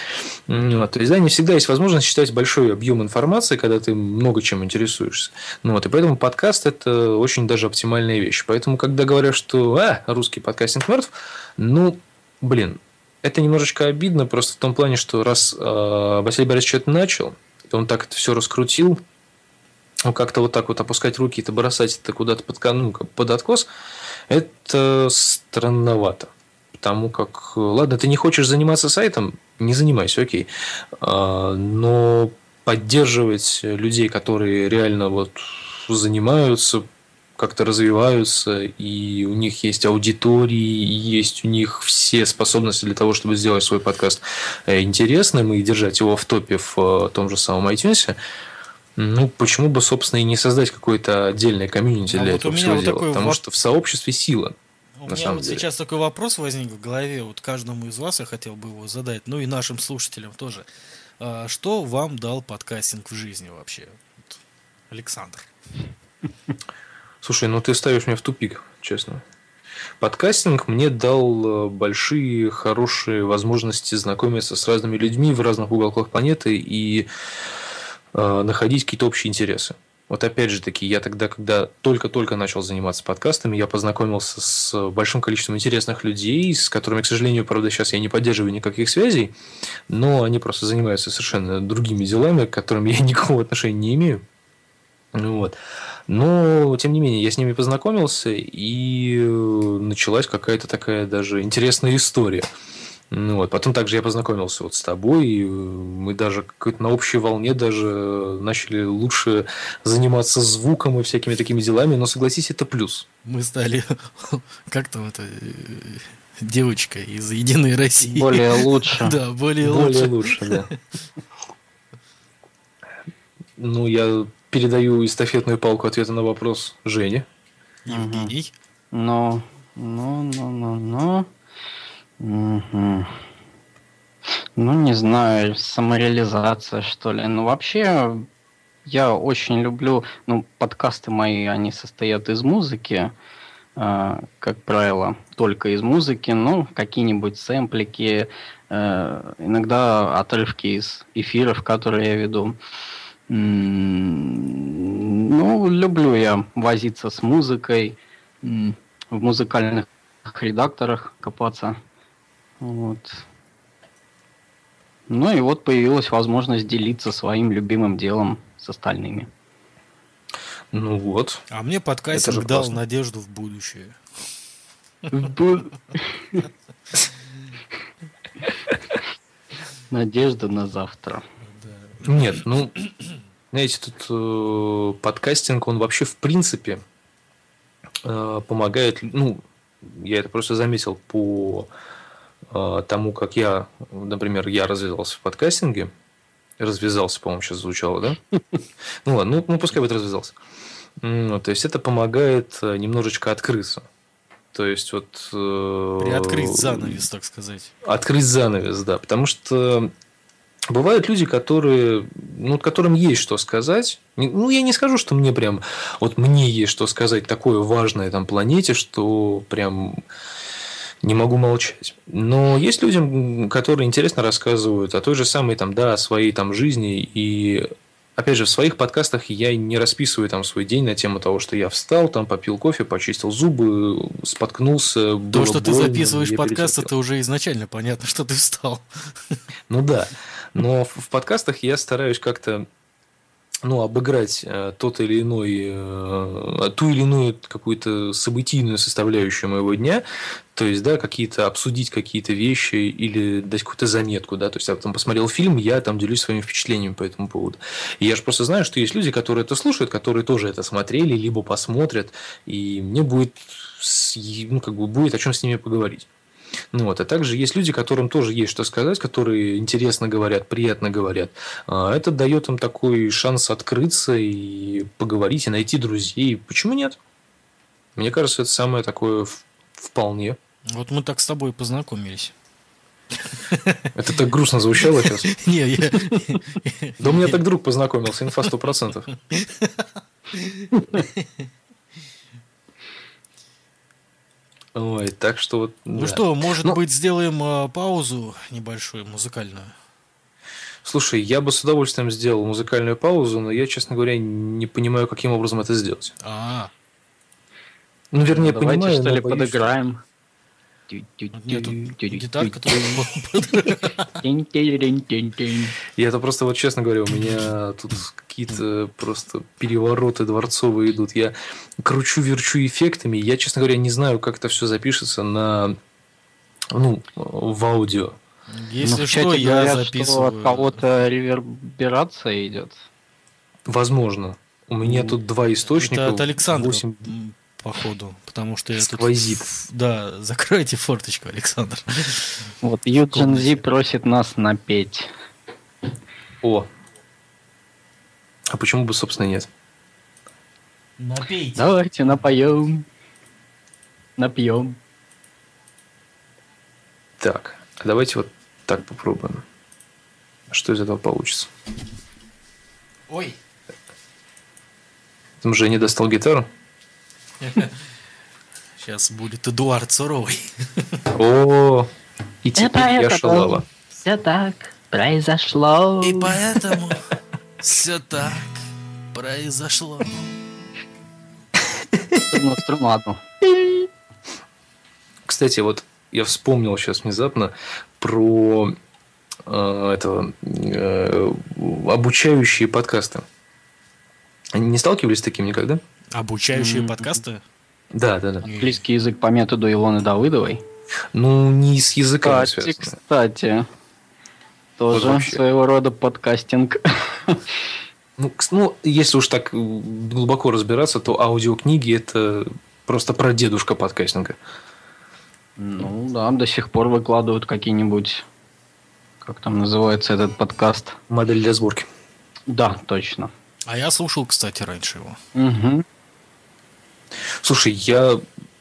То есть, да, не всегда есть возможность читать большой объем информации, когда ты много чем интересуешься. Ну, вот. И поэтому подкаст – это очень даже оптимальная вещь. Поэтому, когда говорят, что а, русский подкастинг мертв, ну, блин, это немножечко обидно просто в том плане, что раз э, Василий Борисович это начал, и он так это все раскрутил, ну, как-то вот так вот опускать руки и бросать это куда-то под, ну, под откос, это странновато. Потому как, ладно, ты не хочешь заниматься сайтом, не занимайся, окей. А, но поддерживать людей, которые реально вот занимаются, как-то развиваются, и у них есть аудитории, и есть у них все способности для того, чтобы сделать свой подкаст э, интересным и держать его в топе в э, том же самом iTunes, ну, почему бы, собственно, и не создать какое-то отдельное комьюнити а для вот этого всего вот дела? Потому воп... что в сообществе сила. У меня вот деле. сейчас такой вопрос возник в голове, вот каждому из вас я хотел бы его задать, ну и нашим слушателям тоже. А что вам дал подкастинг в жизни вообще? Александр. Слушай, ну ты ставишь меня в тупик, честно. Подкастинг мне дал э, большие, хорошие возможности знакомиться с разными людьми в разных уголках планеты и э, находить какие-то общие интересы. Вот опять же таки, я тогда, когда только-только начал заниматься подкастами, я познакомился с большим количеством интересных людей, с которыми, к сожалению, правда, сейчас я не поддерживаю никаких связей, но они просто занимаются совершенно другими делами, к которым я никакого отношения не имею. Ну вот. Но, тем не менее, я с ними познакомился, и э, началась какая-то такая даже интересная история. Ну, вот. Потом также я познакомился вот с тобой, и э, мы даже на общей волне даже начали лучше заниматься звуком и всякими такими делами, но согласись, это плюс. Мы стали как-то вот э, девочка из Единой России. Более лучше. Да, более лучше. Более лучше, да. Ну, я передаю эстафетную палку ответа на вопрос Жене. Евгений. Ну, ну, ну, ну, ну. Угу. Ну, не знаю, самореализация, что ли. Ну, вообще, я очень люблю, ну, подкасты мои, они состоят из музыки, э, как правило, только из музыки, ну, какие-нибудь сэмплики, э, иногда отрывки из эфиров, которые я веду. Э, ну, люблю я возиться с музыкой, в музыкальных редакторах копаться. Вот. Ну и вот появилась возможность делиться своим любимым делом с остальными. Ну вот. А мне подкастинг дал классно. надежду в будущее. Надежда на завтра. Нет, ну, знаете, тут э, подкастинг, он вообще в принципе э, помогает, ну, я это просто заметил по э, тому, как я, например, я развивался в подкастинге, развязался, по-моему, сейчас звучало, да? Ну ладно, ну, ну пускай будет развязался. Ну, то есть это помогает э, немножечко открыться. То есть вот... Э, Приоткрыть занавес, так сказать. Открыть занавес, да. Потому что Бывают люди, которые, ну, которым есть что сказать. Ну, я не скажу, что мне прям, вот мне есть что сказать такое важное там планете, что прям не могу молчать. Но есть людям, которые интересно рассказывают о той же самой, там, да, о своей там жизни и Опять же, в своих подкастах я не расписываю там свой день на тему того, что я встал, там попил кофе, почистил зубы, споткнулся. То, что больно, ты записываешь подкаст, это уже изначально понятно, что ты встал. Ну да. Но в подкастах я стараюсь как-то ну, обыграть э, тот или иной, э, ту или иную какую-то событийную составляющую моего дня, то есть, да, какие-то обсудить какие-то вещи или дать какую-то заметку, да, то есть я там посмотрел фильм, я там делюсь своими впечатлениями по этому поводу. И я же просто знаю, что есть люди, которые это слушают, которые тоже это смотрели, либо посмотрят, и мне будет, ну, как бы будет о чем с ними поговорить. Ну, вот. А также есть люди, которым тоже есть что сказать, которые интересно говорят, приятно говорят. А, это дает им такой шанс открыться и поговорить, и найти друзей. Почему нет? Мне кажется, это самое такое вполне. Вот мы так с тобой познакомились. Это так грустно звучало сейчас. Не, я... Да у меня так друг познакомился, инфа 100%. Ой, так что вот. Ну да. что, может Но... быть, сделаем э, паузу небольшую музыкальную? Слушай, я бы с удовольствием сделал музыкальную паузу, но я, честно говоря, не понимаю, каким образом это сделать. А. Ну, вернее, ну, давайте, понимаю, что ли, подыграем. Которая... Я это просто, вот честно говоря, у меня тут какие-то просто перевороты дворцовые идут. Я кручу, верчу эффектами. Я, честно говоря, не знаю, как это все запишется на ну, в аудио. Если ну, что, я записываю. Что от кого-то реверберация идет. Возможно. У меня тут два источника. Это от Александра. 8 походу, потому что я Сквозит. тут... Да, закройте форточку, Александр. Вот Юджин Зи просит нас напеть. О. А почему бы, собственно, нет? Напейте. Давайте напоем. Напьем. Так, а давайте вот так попробуем. Что из этого получится? Ой. Там же не достал гитару? Сейчас будет Эдуард Суровый. О, и теперь я шалава. Все так произошло. И поэтому все так произошло. Ну, струну Кстати, вот я вспомнил сейчас внезапно про э, этого э, обучающие подкасты. Они не сталкивались с таким никогда? Обучающие mm-hmm. подкасты? Да, да, да. Английский язык по методу Илоны Давыдовой. Ну, не с языком Кстати, кстати. Тоже вот своего рода подкастинг. Ну, ну, если уж так глубоко разбираться, то аудиокниги это просто про дедушка подкастинга. Ну да, до сих пор выкладывают какие-нибудь, как там называется этот подкаст? Модель для сборки. Да, точно. А я слушал, кстати, раньше его. Угу. Слушай, я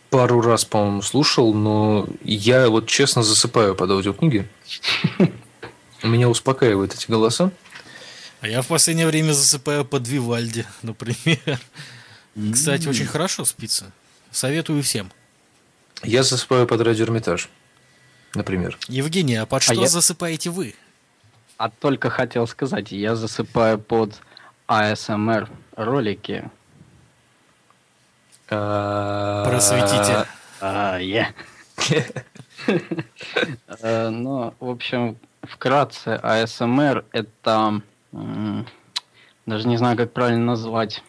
пару раз, по-моему, слушал, но я вот честно засыпаю под аудиокниги. Меня успокаивают эти голоса. А я в последнее время засыпаю под Вивальди, например. Кстати, очень хорошо спится. Советую всем. Я засыпаю под радио Эрмитаж, например. Евгений, а под а что я... засыпаете вы? А только хотел сказать, я засыпаю под АСМР ролики. Просветите. А, я. Э, ну, в общем, вкратце, АСМР это даже не знаю, как правильно назвать.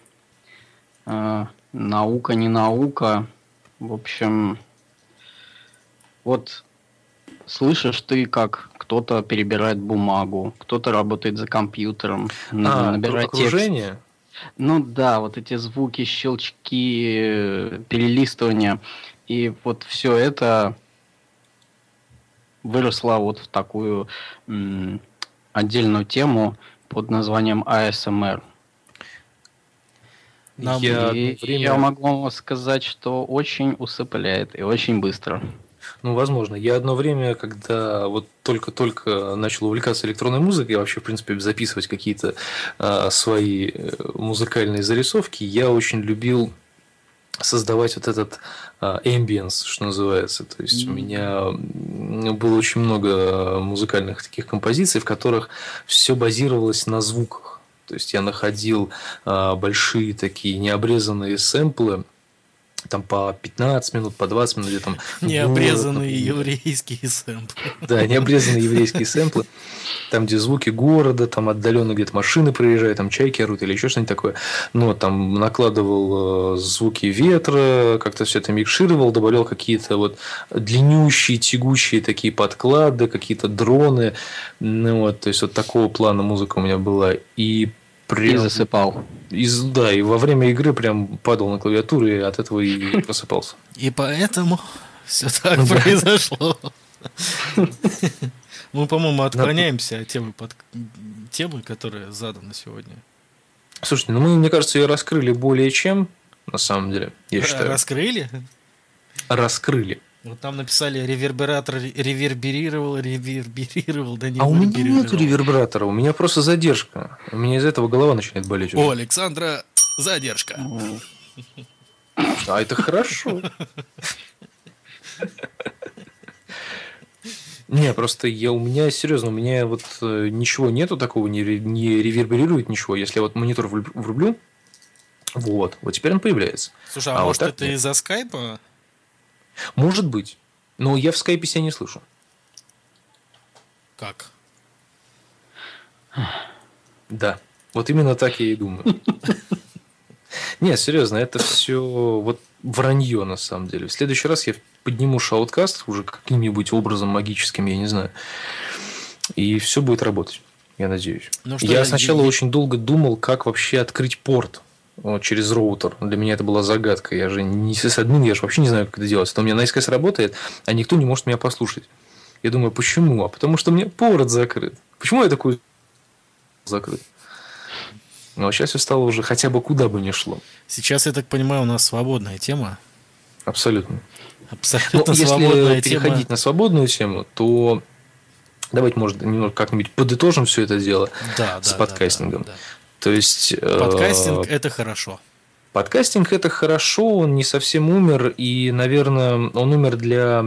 Э, наука, не наука. В общем, вот слышишь ты, как кто-то перебирает бумагу, кто-то работает за компьютером, а, набирает окружение? Ну да, вот эти звуки, щелчки, перелистывания. И вот все это выросло вот в такую м, отдельную тему под названием ASMR. Нам я, время... я могу вам сказать, что очень усыпляет и очень быстро. Ну, возможно. Я одно время, когда вот только-только начал увлекаться электронной музыкой, и вообще, в принципе, записывать какие-то а, свои э, музыкальные зарисовки, я очень любил создавать вот этот а, ambience, что называется. То есть mm-hmm. у меня было очень много музыкальных таких композиций, в которых все базировалось на звуках. То есть я находил а, большие такие необрезанные сэмплы, там по 15 минут, по 20 минут, где там... Необрезанные город, еврейские сэмплы. Да, необрезанные еврейские сэмплы. Там, где звуки города, там отдаленно где-то машины проезжают, там чайки орут или еще что-нибудь такое. Но там накладывал э, звуки ветра, как-то все это микшировал, добавлял какие-то вот длиннющие, тягучие такие подклады, какие-то дроны. Ну, вот, то есть, вот такого плана музыка у меня была. И Прям... И засыпал. Из, да, и во время игры прям падал на клавиатуру и от этого и просыпался. И поэтому все так произошло. Мы, по-моему, отклоняемся от темы, под... темы, которая задана сегодня. Слушайте, ну мы, мне кажется, ее раскрыли более чем, на самом деле, я считаю. Раскрыли? Раскрыли. Вот там написали ревербератор реверберировал, реверберировал, да не А у меня нет ревербератора, у меня просто задержка. У меня из-за этого голова начинает болеть. О, Александра, задержка. А это хорошо. Не, просто я у меня, серьезно, у меня вот э, ничего нету такого, не, не реверберирует ничего. Если я вот монитор врублю, вот, вот теперь он появляется. Слушай, а, а может вот это из-за скайпа? Может быть. Но я в скайпе себя не слышу. Как? Да. Вот именно так я и думаю. Нет, серьезно, это все вот вранье на самом деле. В следующий раз я подниму шауткаст уже каким-нибудь образом магическим, я не знаю. И все будет работать, я надеюсь. Ну, я сначала я... очень долго думал, как вообще открыть порт через роутер. Для меня это была загадка. Я же не сисадмин, я же вообще не знаю, как это делать. Это у меня на SKS работает, а никто не может меня послушать. Я думаю, почему? А потому что меня порт закрыт. Почему я такой закрыт? Но сейчас все стало уже хотя бы куда бы ни шло. Сейчас, я так понимаю, у нас свободная тема. Абсолютно. Абсолютно Но свободная если тема. переходить на свободную тему, то давайте, может, немного как-нибудь подытожим все это дело да, с да, подкастингом. Да, да, да. То есть... Э, Подкастинг – это хорошо. Подкастинг – это хорошо, он не совсем умер, и, наверное, он умер для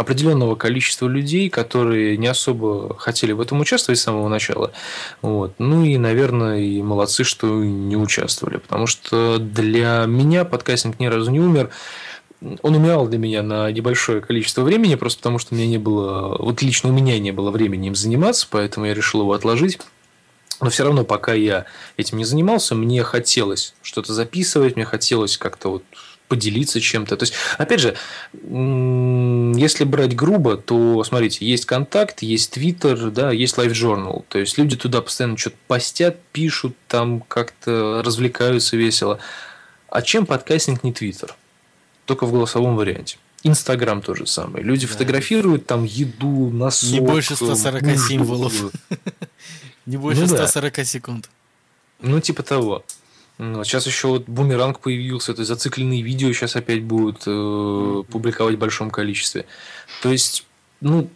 определенного количества людей, которые не особо хотели в этом участвовать с самого начала. Вот. Ну и, наверное, и молодцы, что не участвовали. Потому что для меня подкастинг ни разу не умер. Он умирал для меня на небольшое количество времени, просто потому что у меня не было, вот лично у меня не было времени им заниматься, поэтому я решил его отложить. Но все равно, пока я этим не занимался, мне хотелось что-то записывать, мне хотелось как-то вот поделиться чем-то. То есть, опять же, если брать грубо, то, смотрите, есть контакт, есть твиттер, да, есть Live Journal. То есть, люди туда постоянно что-то постят, пишут, там как-то развлекаются весело. А чем подкастинг не твиттер? Только в голосовом варианте. Инстаграм тоже самое. Люди да. фотографируют там еду, носок. Не больше 140 символов. Не больше ну, 140 да. секунд. Ну, типа того. Ну, сейчас еще вот бумеранг появился, то есть зацикленные видео сейчас опять будут э, публиковать в большом количестве. То есть, ну,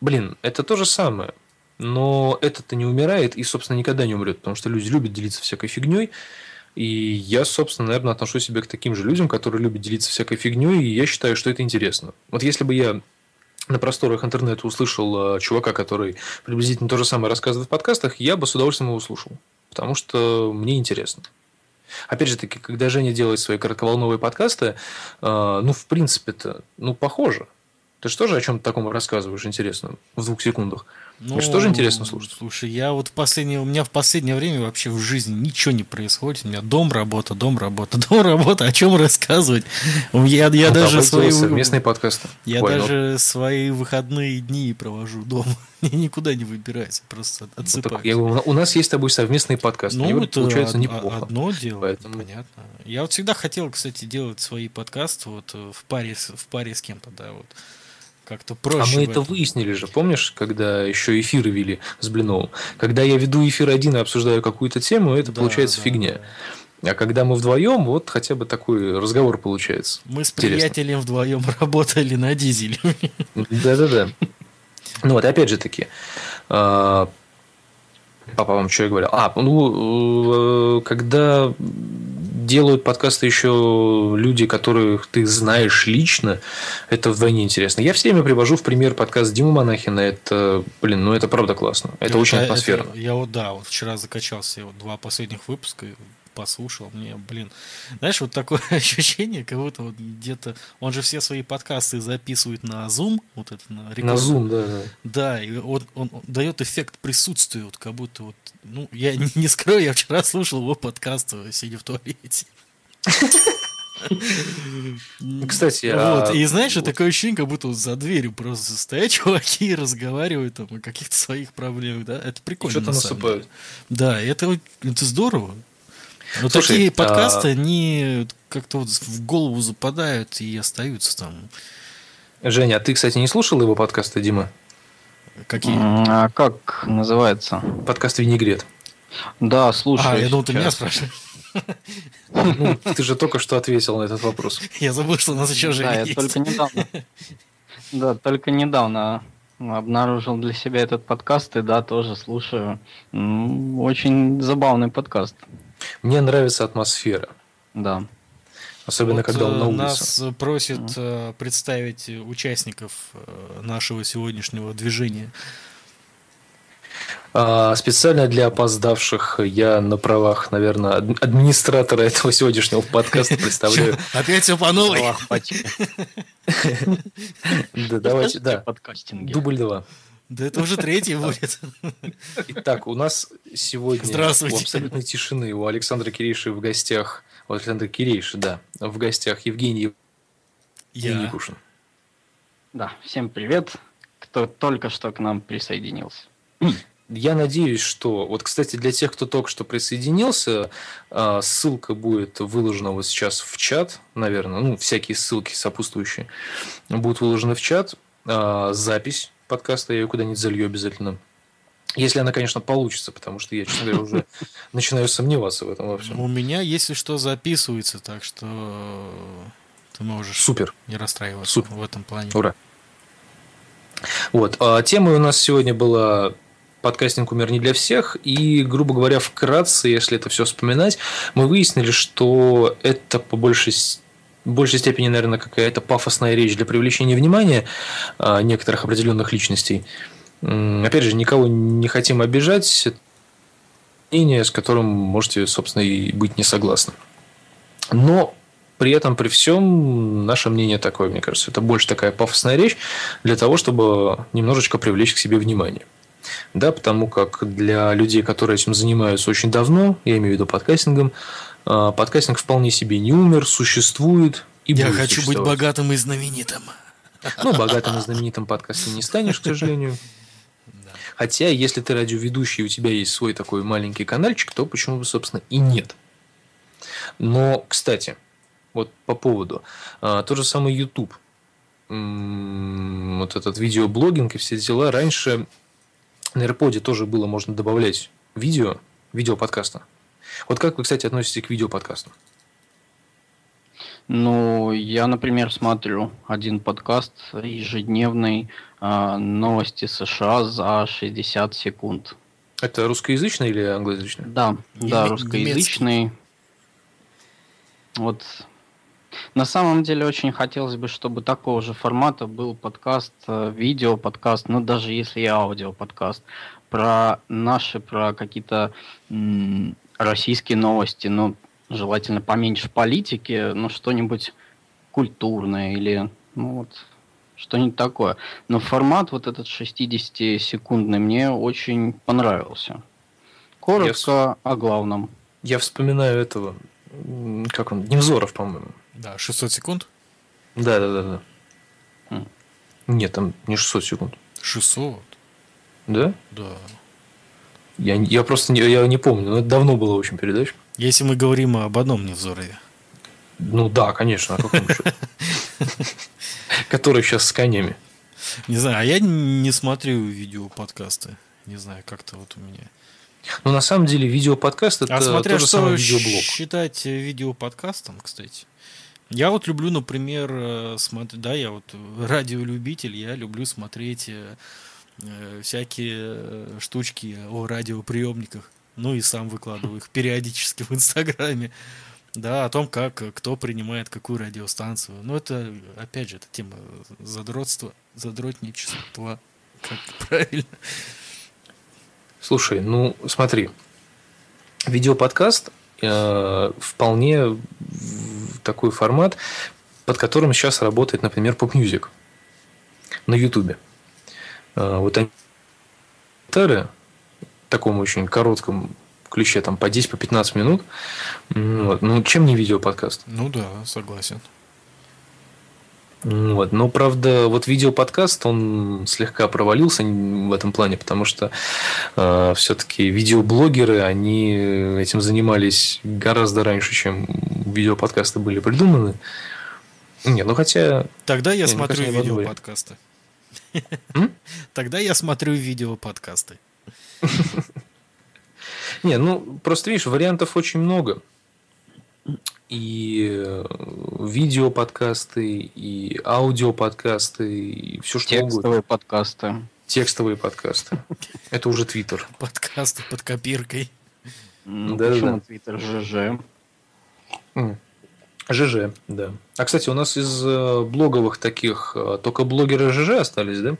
блин, это то же самое. Но это-то не умирает и, собственно, никогда не умрет, потому что люди любят делиться всякой фигней. И я, собственно, наверное, отношу себя к таким же людям, которые любят делиться всякой фигней, и я считаю, что это интересно. Вот если бы я на просторах интернета услышал э, чувака, который приблизительно то же самое рассказывает в подкастах, я бы с удовольствием его слушал. Потому что мне интересно. Опять же таки, когда Женя делает свои коротковолновые подкасты, э, ну, в принципе-то, ну, похоже. Ты же о чем-то таком рассказываешь интересном в двух секундах? Ну, Это что же интересно слушать? Слушай, я вот в последнее, у меня в последнее время вообще в жизни ничего не происходит. У меня дом, работа, дом, работа, дом, работа. О чем рассказывать? Я, я ну, даже свои... Совместные подкасты. Я Ой, даже ну... свои выходные дни провожу дома. Я никуда не выбираюсь, просто отсыпаюсь. я, у нас есть с тобой совместные подкасты. Ну, Они это получается од- неплохо. Одно дело, Поэтому... понятно. Я вот всегда хотел, кстати, делать свои подкасты вот в паре, в паре с кем-то, да, вот как-то проще. А мы это выяснили же, помнишь, когда еще эфиры вели с Блиновым? Когда я веду эфир один и обсуждаю какую-то тему, это да, получается да, фигня. А когда мы вдвоем, вот хотя бы такой разговор получается. Мы с Интересно. приятелем вдвоем работали на дизеле. Да-да-да. Ну вот, опять же таки, а, папа вам что я говорил? А, ну, э, когда делают подкасты еще люди, которых ты знаешь лично, это вдвойне интересно. Я все время привожу в пример подкаст Димы Монахина. Это, блин, ну это правда классно. Это очень А, атмосферно. это- я вот, да, вот вчера закачался, вот два последних выпуска послушал. Мне, блин, знаешь, вот такое ощущение, как будто вот где-то... Он же все свои подкасты записывает на Zoom, вот это на На рекорд. Zoom, да, да. Да, и вот он, он дает эффект присутствия, вот как будто вот, ну, я не, не скрою, я вчера слушал его подкаст, э, сидя в туалете. Кстати, а Вот, и знаешь, вот- такое ощущение, как будто вот за дверью просто стоят чуваки и разговаривают там о каких-то своих проблемах, да? Это прикольно. Что-то на насыпают. деле. Да, это, это здорово. Вот Слушай, такие а- подкасты, они как-то вот в голову западают и остаются там. Женя, а ты, кстати, не слушал его подкаста, Дима? Какие? А как называется? Подкаст «Винегрет». Да, слушай. А, я думал, ты меня спрашиваешь. Ну, ты же только что ответил на этот вопрос. Я забыл, что у нас еще же Да, я есть. только недавно. Да, только недавно обнаружил для себя этот подкаст и да, тоже слушаю. Очень забавный подкаст. Мне нравится атмосфера. Да. Особенно, Вот, когда он на э, улице. Нас просят э, представить участников э, нашего сегодняшнего движения. А, специально для опоздавших я на правах, наверное, ад- администратора этого сегодняшнего подкаста представляю. Опять все по новой. Да, давайте, да. Дубль два. Да это уже третий будет. Итак, у нас сегодня Здравствуйте. у абсолютной тишины у Александра Кирейши в гостях, у Александра Кирейши, да, в гостях Евгений Я. Якушин. Да, всем привет, кто только что к нам присоединился. Я надеюсь, что... Вот, кстати, для тех, кто только что присоединился, а, ссылка будет выложена вот сейчас в чат, наверное. Ну, всякие ссылки сопутствующие будут выложены в чат. А, Запись подкаста я ее куда-нибудь залью обязательно. Если она, конечно, получится, потому что я, честно говоря, уже начинаю сомневаться в этом во всем. У меня, если что, записывается, так что э, ты можешь Супер. не расстраиваться Супер. в этом плане. Ура. Вот. А темой у нас сегодня была подкастинг умер не для всех. И, грубо говоря, вкратце, если это все вспоминать, мы выяснили, что это по большей, с- большей степени, наверное, какая-то пафосная речь для привлечения внимания а, некоторых определенных личностей. Опять же, никого не хотим обижать. Мнение, с которым можете, собственно, и быть не согласны. Но при этом, при всем, наше мнение такое, мне кажется, это больше такая пафосная речь для того, чтобы немножечко привлечь к себе внимание. Да, потому как для людей, которые этим занимаются очень давно, я имею в виду подкастингом, подкастинг вполне себе не умер, существует и Я хочу быть богатым и знаменитым. Ну, богатым и знаменитым подкастом не станешь, к сожалению. Хотя, если ты радиоведущий, и у тебя есть свой такой маленький каналчик, то почему бы, собственно, и нет. Но, кстати, вот по поводу, а, тот же самый YouTube, М, вот этот видеоблогинг и все дела, раньше на AirPod тоже было можно добавлять видео, видеоподкаста. Вот как вы, кстати, относитесь к видеоподкастам? Ну, я, например, смотрю один подкаст ежедневный а, новости США за 60 секунд. Это русскоязычный или англоязычный? Да, да, Неме- русскоязычный. Вот на самом деле очень хотелось бы, чтобы такого же формата был подкаст, э, видео подкаст, ну даже если и аудио подкаст про наши, про какие-то м, российские новости, ну желательно поменьше политики, ну что-нибудь культурное или ну вот что-нибудь такое. Но формат вот этот 60-секундный мне очень понравился. Коротко о главном. Я вспоминаю этого, как он, Невзоров, по-моему. Да, 600 секунд. Да, да, да, да. М. Нет, там не 600 секунд. 600? Да? Да. Я, я просто не, я не помню, но это давно было очень передач. Если мы говорим об одном Невзорове. Ну да, конечно, о каком? Который сейчас с конями. Не знаю, а я не смотрю видео подкасты. Не знаю, как-то вот у меня. Но на самом деле видеоподкаст это а смотря тоже что самый видеоблог. считать видеоподкастом, кстати. Я вот люблю, например, э, смотреть, да, я вот радиолюбитель, я люблю смотреть э, всякие штучки о радиоприемниках. Ну и сам выкладываю их периодически в Инстаграме. Да, о том, как кто принимает какую радиостанцию. Ну, это, опять же, это тема задротства, задротничества. Как правильно? Слушай, ну смотри, видеоподкаст э, вполне такой формат, под которым сейчас работает, например, Music на Ютубе. Э, вот они в таком очень коротком ключе, там по 10, по 15 минут. Вот. Ну, чем не видеоподкаст? Ну да, согласен. Вот. Но, правда, вот видеоподкаст, он слегка провалился в этом плане, потому что э, все-таки видеоблогеры, они этим занимались гораздо раньше, чем видеоподкасты были придуманы. Не, ну хотя... Тогда я, я смотрю видеоподкасты. Тогда я смотрю видеоподкасты. Не, ну просто видишь, вариантов очень много и э, видео-подкасты, и аудио-подкасты, и все что Текстовые угодно. подкасты. Текстовые подкасты. Это уже Твиттер. Подкасты под копиркой. Да, да. Твиттер ЖЖ. ЖЖ, да. А, кстати, у нас из э, блоговых таких э, только блогеры ЖЖ остались, да?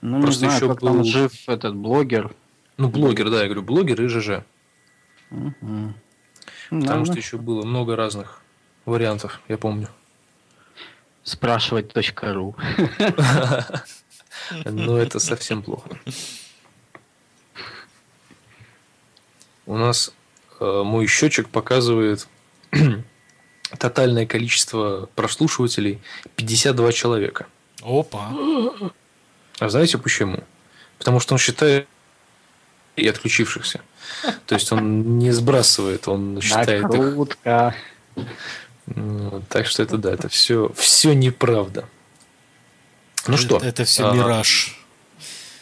Ну, Просто не знаю, еще как был... там жив этот блогер. Ну, блогер, да, я говорю, блогер и ЖЖ. Угу. Потому что еще было много разных вариантов, я помню. Спрашивать.ру Но это совсем плохо. У нас э, мой счетчик показывает тотальное количество прослушивателей 52 человека. Опа. А знаете почему? Потому что он считает и отключившихся. То есть он не сбрасывает, он считает Накрутка. их. Так что это да, это все, все неправда. Ну это, что? Это все а, мираж.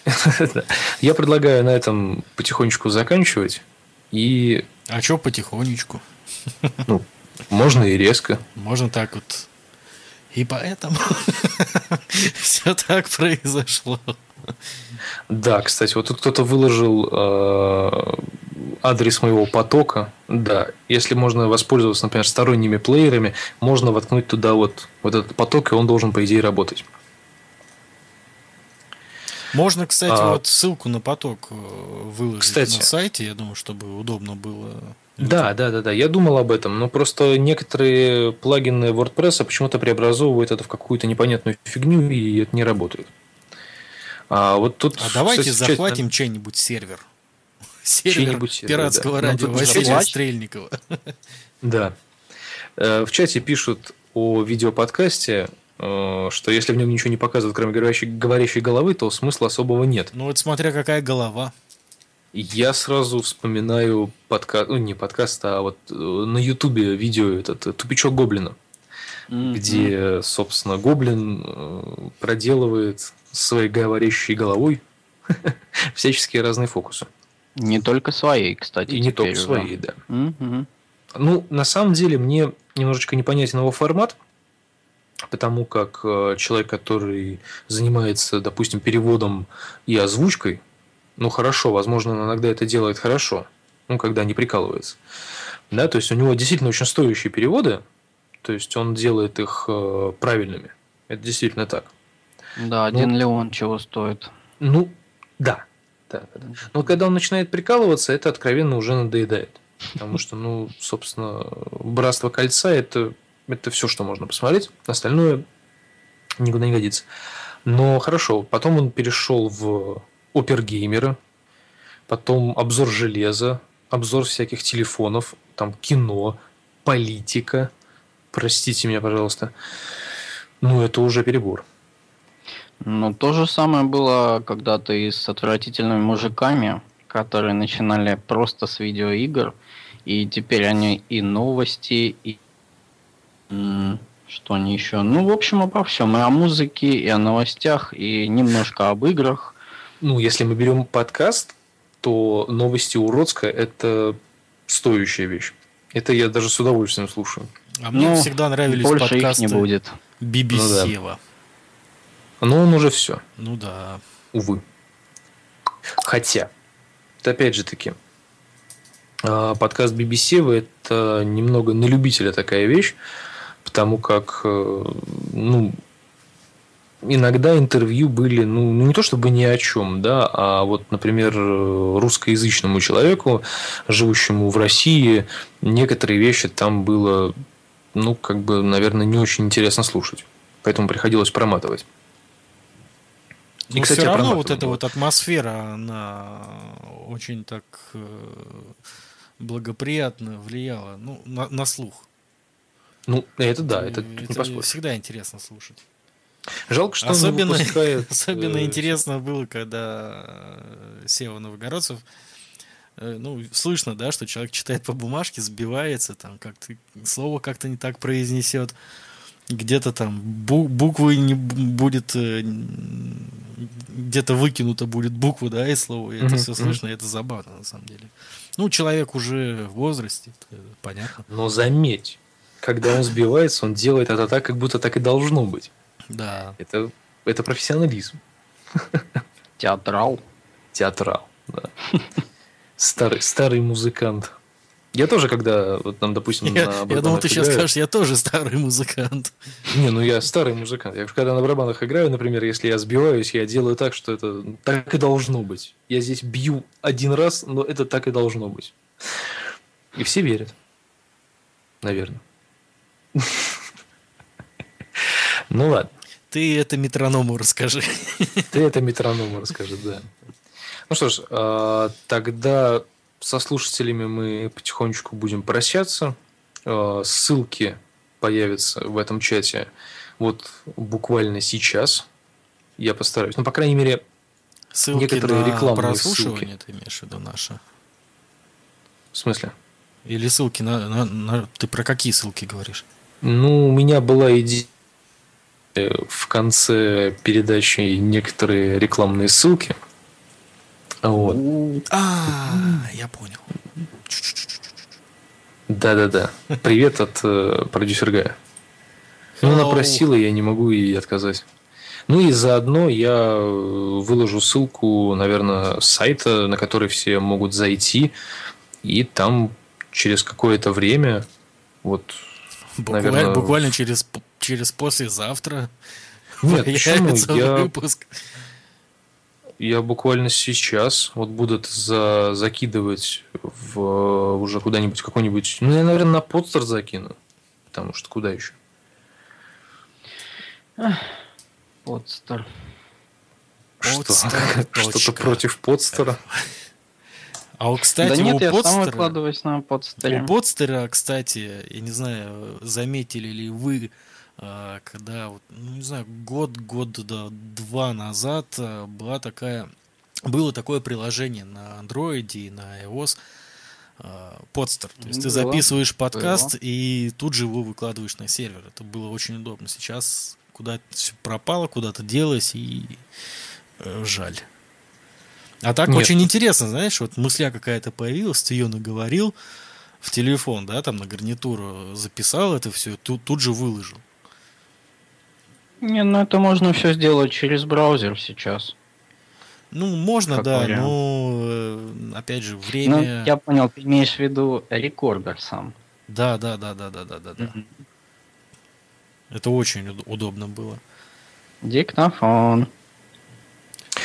Я предлагаю на этом потихонечку заканчивать. И... А что потихонечку? Ну, можно и резко. Можно так вот. И поэтому все так произошло. Да, кстати, вот тут кто-то выложил э, адрес моего потока. Да, если можно воспользоваться, например, сторонними плеерами, можно воткнуть туда вот, вот этот поток, и он должен, по идее, работать. Можно, кстати, а, вот ссылку на поток э, выложить кстати, на сайте, я думаю, чтобы удобно было. Да, да, да, да. Я думал об этом, но просто некоторые плагины WordPress почему-то преобразовывают это в какую-то непонятную фигню, и это не работает. А вот тут. А давайте кстати, захватим чей нибудь сервер. Сервер пиратского да. радио Василия Стрельникова. Да. Э, в чате пишут о видеоподкасте, что если в нем ничего не показывают, кроме говорящей, говорящей головы, то смысла особого нет. Ну, это смотря какая голова. Я сразу вспоминаю подкаст, ну не подкаст, а вот э, на Ютубе видео этот тупичок Гоблина, mm-hmm. где, собственно, Гоблин проделывает своей говорящей головой всяческие разные фокусы. Не только своей, кстати. И не только своей, да. Ну, на самом деле, мне немножечко непонятен его формат, потому как э, человек, который занимается, допустим, переводом и озвучкой, ну, хорошо, возможно, иногда это делает хорошо, ну, когда не прикалывается. Да, то есть у него действительно очень стоящие переводы, то есть он делает их э, правильными. Это действительно так. Да, один ну, ли он чего стоит? Ну, да. да, да, да. Но когда он начинает прикалываться, это откровенно уже надоедает. Потому что, ну, собственно, братство кольца это, это все, что можно посмотреть. Остальное никуда не годится. Но хорошо, потом он перешел в опергеймера, потом обзор железа, обзор всяких телефонов, там кино, политика. Простите меня, пожалуйста. Ну, это уже перебор. Ну, то же самое было когда-то и с отвратительными мужиками, которые начинали просто с видеоигр, и теперь они и новости, и Что они еще? Ну, в общем, обо всем. И о музыке, и о новостях, и немножко об играх. Ну, если мы берем подкаст, то новости уродская – это стоящая вещь. Это я даже с удовольствием слушаю. А мне ну, всегда нравились больше подкасты их не будет. BBC. Ну, Но он уже все. Ну да. Увы. Хотя, это опять же таки, а, подкаст BBC это немного на любителя такая вещь, потому как э, ну, иногда интервью были, ну, ну, не то чтобы ни о чем, да, а вот, например, русскоязычному человеку, живущему в России, некоторые вещи там было, ну, как бы, наверное, не очень интересно слушать. Поэтому приходилось проматывать. И, кстати, все равно вот эта вот атмосфера, она очень так э, благоприятно влияла ну, на, на слух. Ну, это да, это, это не всегда интересно слушать. Жалко, что особенно, он выпускает... Особенно э, интересно было, когда э, Сева Новогородцев ну, слышно, да, что человек читает по бумажке, сбивается, там, как-то слово как-то не так произнесет, где-то там бу- буквы не будет, где-то выкинута будет буква, да, и слово, и это все слышно, и это забавно, на самом деле. Ну, человек уже в возрасте, понятно. Но заметь, когда он сбивается, он делает это так, как будто так и должно быть. Да. Это, это профессионализм. Театрал. Театрал, да. Старый, старый музыкант. Я тоже, когда, вот там, допустим, я, на Я думал, ты сейчас скажешь, я тоже старый музыкант. Не, ну я старый музыкант. Я когда на барабанах играю, например, если я сбиваюсь, я делаю так, что это так и должно быть. Я здесь бью один раз, но это так и должно быть. И все верят. Наверное. Ну ладно. Ты это метроному расскажи. Ты это метроному расскажи, да. Ну что ж, а, тогда со слушателями мы потихонечку будем прощаться. А, ссылки появятся в этом чате вот буквально сейчас. Я постараюсь. Ну, по крайней мере, ссылки некоторые на рекламные прослушивание ссылки. ты имеешь в виду наши? В смысле? Или ссылки на, на, на... Ты про какие ссылки говоришь? Ну, у меня была идея в конце передачи некоторые рекламные ссылки. Вот. А, я понял. Да-да-да. Привет от э, продюсера Гая. Ну, она просила, я не могу ей отказать. Ну и заодно я выложу ссылку, наверное, с сайта, на который все могут зайти, и там через какое-то время, вот, буквально, наверное... буквально через через послезавтра Нет, почему? Я... выпуск я буквально сейчас вот буду это за, закидывать в уже куда-нибудь какой-нибудь. Ну, я, наверное, на подстер закину. Потому что куда еще? Подстер. Что? Что-то против подстера? А вот, кстати, да нет, у я подстера, сам выкладываюсь на подстере. У подстера, кстати, я не знаю, заметили ли вы, а, когда, ну не знаю, год, год, да, два назад а, была такая, было такое приложение на Android и на iOS, подстер. То есть было. ты записываешь подкаст было. и тут же его выкладываешь на сервер. Это было очень удобно. Сейчас куда-то все пропало, куда-то делось и э, жаль. А так Нет. очень интересно, знаешь, вот мысля какая-то появилась, ты ее наговорил в телефон, да, там на гарнитуру записал это все, тут, тут же выложил. Не, ну это можно все сделать через браузер сейчас. Ну, можно, как да, вариант. но э, опять же, время. Ну, я понял, ты имеешь в виду рекордер сам. Да, да, да, да, да, да, да, да. Mm-hmm. Это очень удобно было. Диктофон.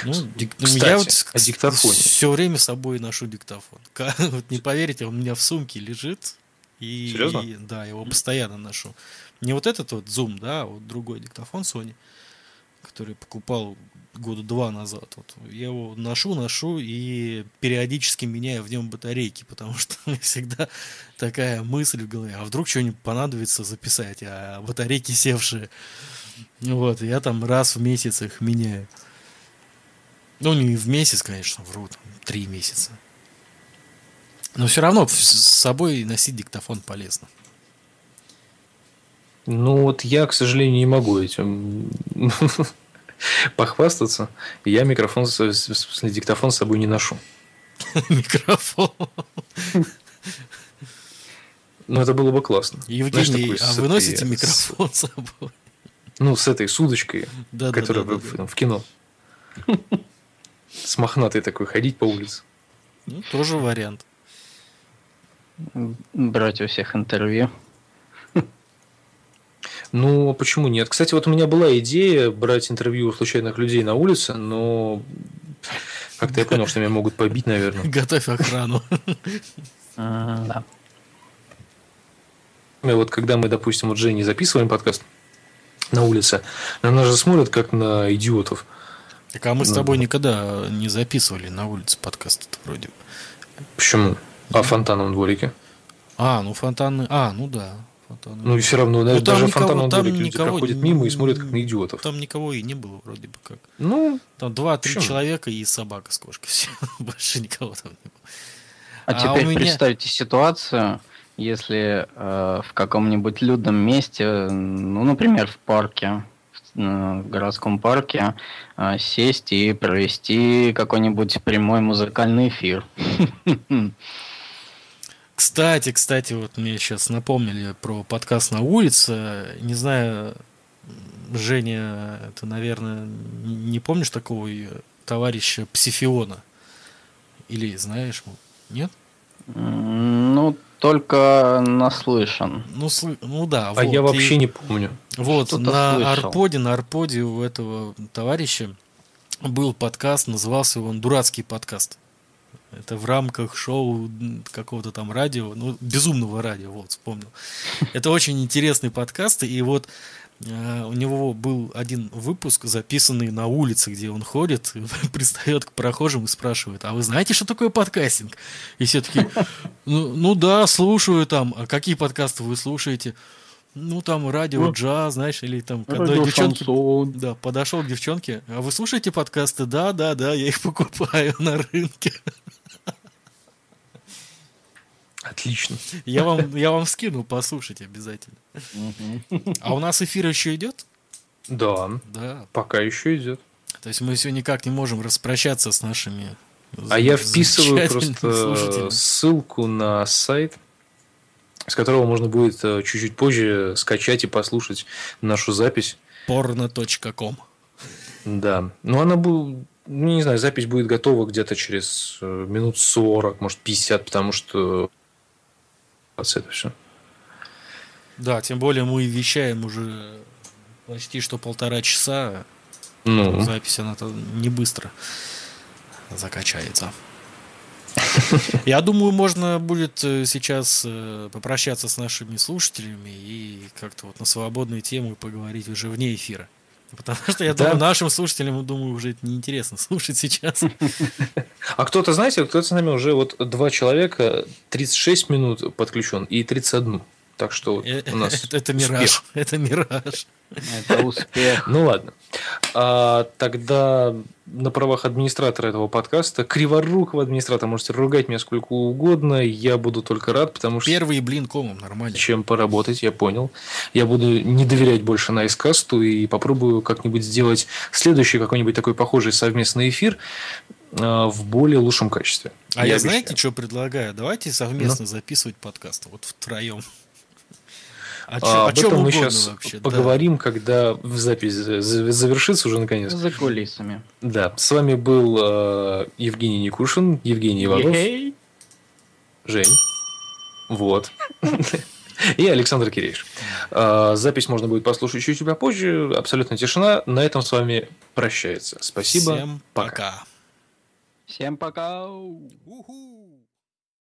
Ну, дик... Ну, Кстати, я вот о диктофоне. все время с собой ношу диктофон. Вот не поверите, он у меня в сумке лежит. И, Серьезно? да, его постоянно ношу. Не вот этот вот Zoom, да, а вот другой диктофон Sony, который покупал года два назад. Вот. Я его ношу, ношу и периодически меняю в нем батарейки, потому что всегда такая мысль в голове, а вдруг что-нибудь понадобится записать, а батарейки севшие. Вот, я там раз в месяц их меняю. Ну, не в месяц, конечно, вру, там, три месяца. Но все равно с собой носить диктофон полезно. Ну вот я, к сожалению, не могу этим похвастаться. Я микрофон, в смысле, диктофон с собой не ношу. Микрофон. Ну, это было бы классно. Евгений, Знаешь, а вы носите микрофон с собой? Ну, с этой с удочкой, да, которая да, да, в, да. в кино. С мохнатой такой ходить по улице. Ну, тоже вариант. Брать у всех интервью. Ну, а почему нет? Кстати, вот у меня была идея брать интервью у случайных людей на улице, но как-то я понял, что меня могут побить, наверное. Готовь охрану. Да. Вот когда мы, допустим, вот Женей записываем подкаст на улице, на нас же смотрят как на идиотов. Так а мы с тобой никогда не записывали на улице подкаст вроде. Почему? А в фонтанном дворике? А, ну фонтаны. А, ну да. Фонтаны. Ну и все равно, ну, даже в фонтанном дворике люди проходят мимо и смотрят как на идиотов. Там никого и не было вроде бы как. Ну, там два-три человека и собака с кошкой. Все. Больше никого там не было. А, а теперь меня... представьте ситуацию, если э, в каком-нибудь людном месте, ну, например, в парке, в, э, в городском парке, э, сесть и провести какой-нибудь прямой музыкальный эфир. Кстати, кстати, вот мне сейчас напомнили про подкаст на улице. Не знаю, Женя, ты, наверное, не помнишь такого товарища Псифиона? Или знаешь? Нет? Ну, только наслышан. Ну, сл... ну да. А вот, я вообще и... не помню. Вот, на слышал. Арподе, на Арподе у этого товарища был подкаст, назывался он «Дурацкий подкаст». Это в рамках шоу какого-то там радио, ну, безумного радио, вот, вспомнил. Это очень интересный подкаст, и вот Э, у него был один выпуск, записанный на улице, где он ходит, пристает к прохожим и спрашивает, а вы знаете, что такое подкастинг? И все таки ну, ну да, слушаю там, а какие подкасты вы слушаете? Ну, там радио ну, джаз, знаешь, или там к одной девчонке. Да, подошел к девчонке. А вы слушаете подкасты? Да, да, да, я их покупаю на рынке. Отлично. Я вам, я вам скину, послушать обязательно. А у нас эфир еще идет? Да. Да. Пока еще идет. То есть мы все никак не можем распрощаться с нашими. А я вписываю просто ссылку на сайт, с которого можно будет э, чуть-чуть позже скачать и послушать нашу запись. porno.com Да. Ну, она будет ну, не знаю, запись будет готова где-то через э, минут 40, может 50, потому что это все. Да, тем более мы вещаем уже почти что полтора часа. Ну. Запись она-то не быстро закачается. Я думаю, можно будет э, сейчас э, попрощаться с нашими слушателями и как-то вот на свободную тему поговорить уже вне эфира. Потому что я да. думаю, нашим слушателям, думаю, уже это неинтересно слушать сейчас. А кто-то, знаете, кто-то с нами уже вот два человека, 36 минут подключен и 31. Так что э, у нас это, это мираж. Это мираж. Это успех. Ну ладно. А, тогда на правах администратора этого подкаста, криворукого администратора, можете ругать меня сколько угодно, я буду только рад, потому что... Первый блин комом, нормально. Чем поработать, я понял. Я буду не доверять больше на Найскасту и попробую как-нибудь сделать следующий какой-нибудь такой похожий совместный эфир а, в более лучшем качестве. А я, я знаете, что предлагаю? Давайте совместно ну? записывать подкаст, вот втроем. А, а, чё, об этом мы сейчас вообще, поговорим, да. когда запись завершится уже наконец. За кулисами. Да, с вами был э, Евгений Никушин, Евгений Иванов. Ей. Жень. Вот. И Александр Кирейш. А, запись можно будет послушать чуть-чуть попозже. Абсолютно тишина. На этом с вами прощается. Спасибо. Всем пока. Всем пока. У-ху.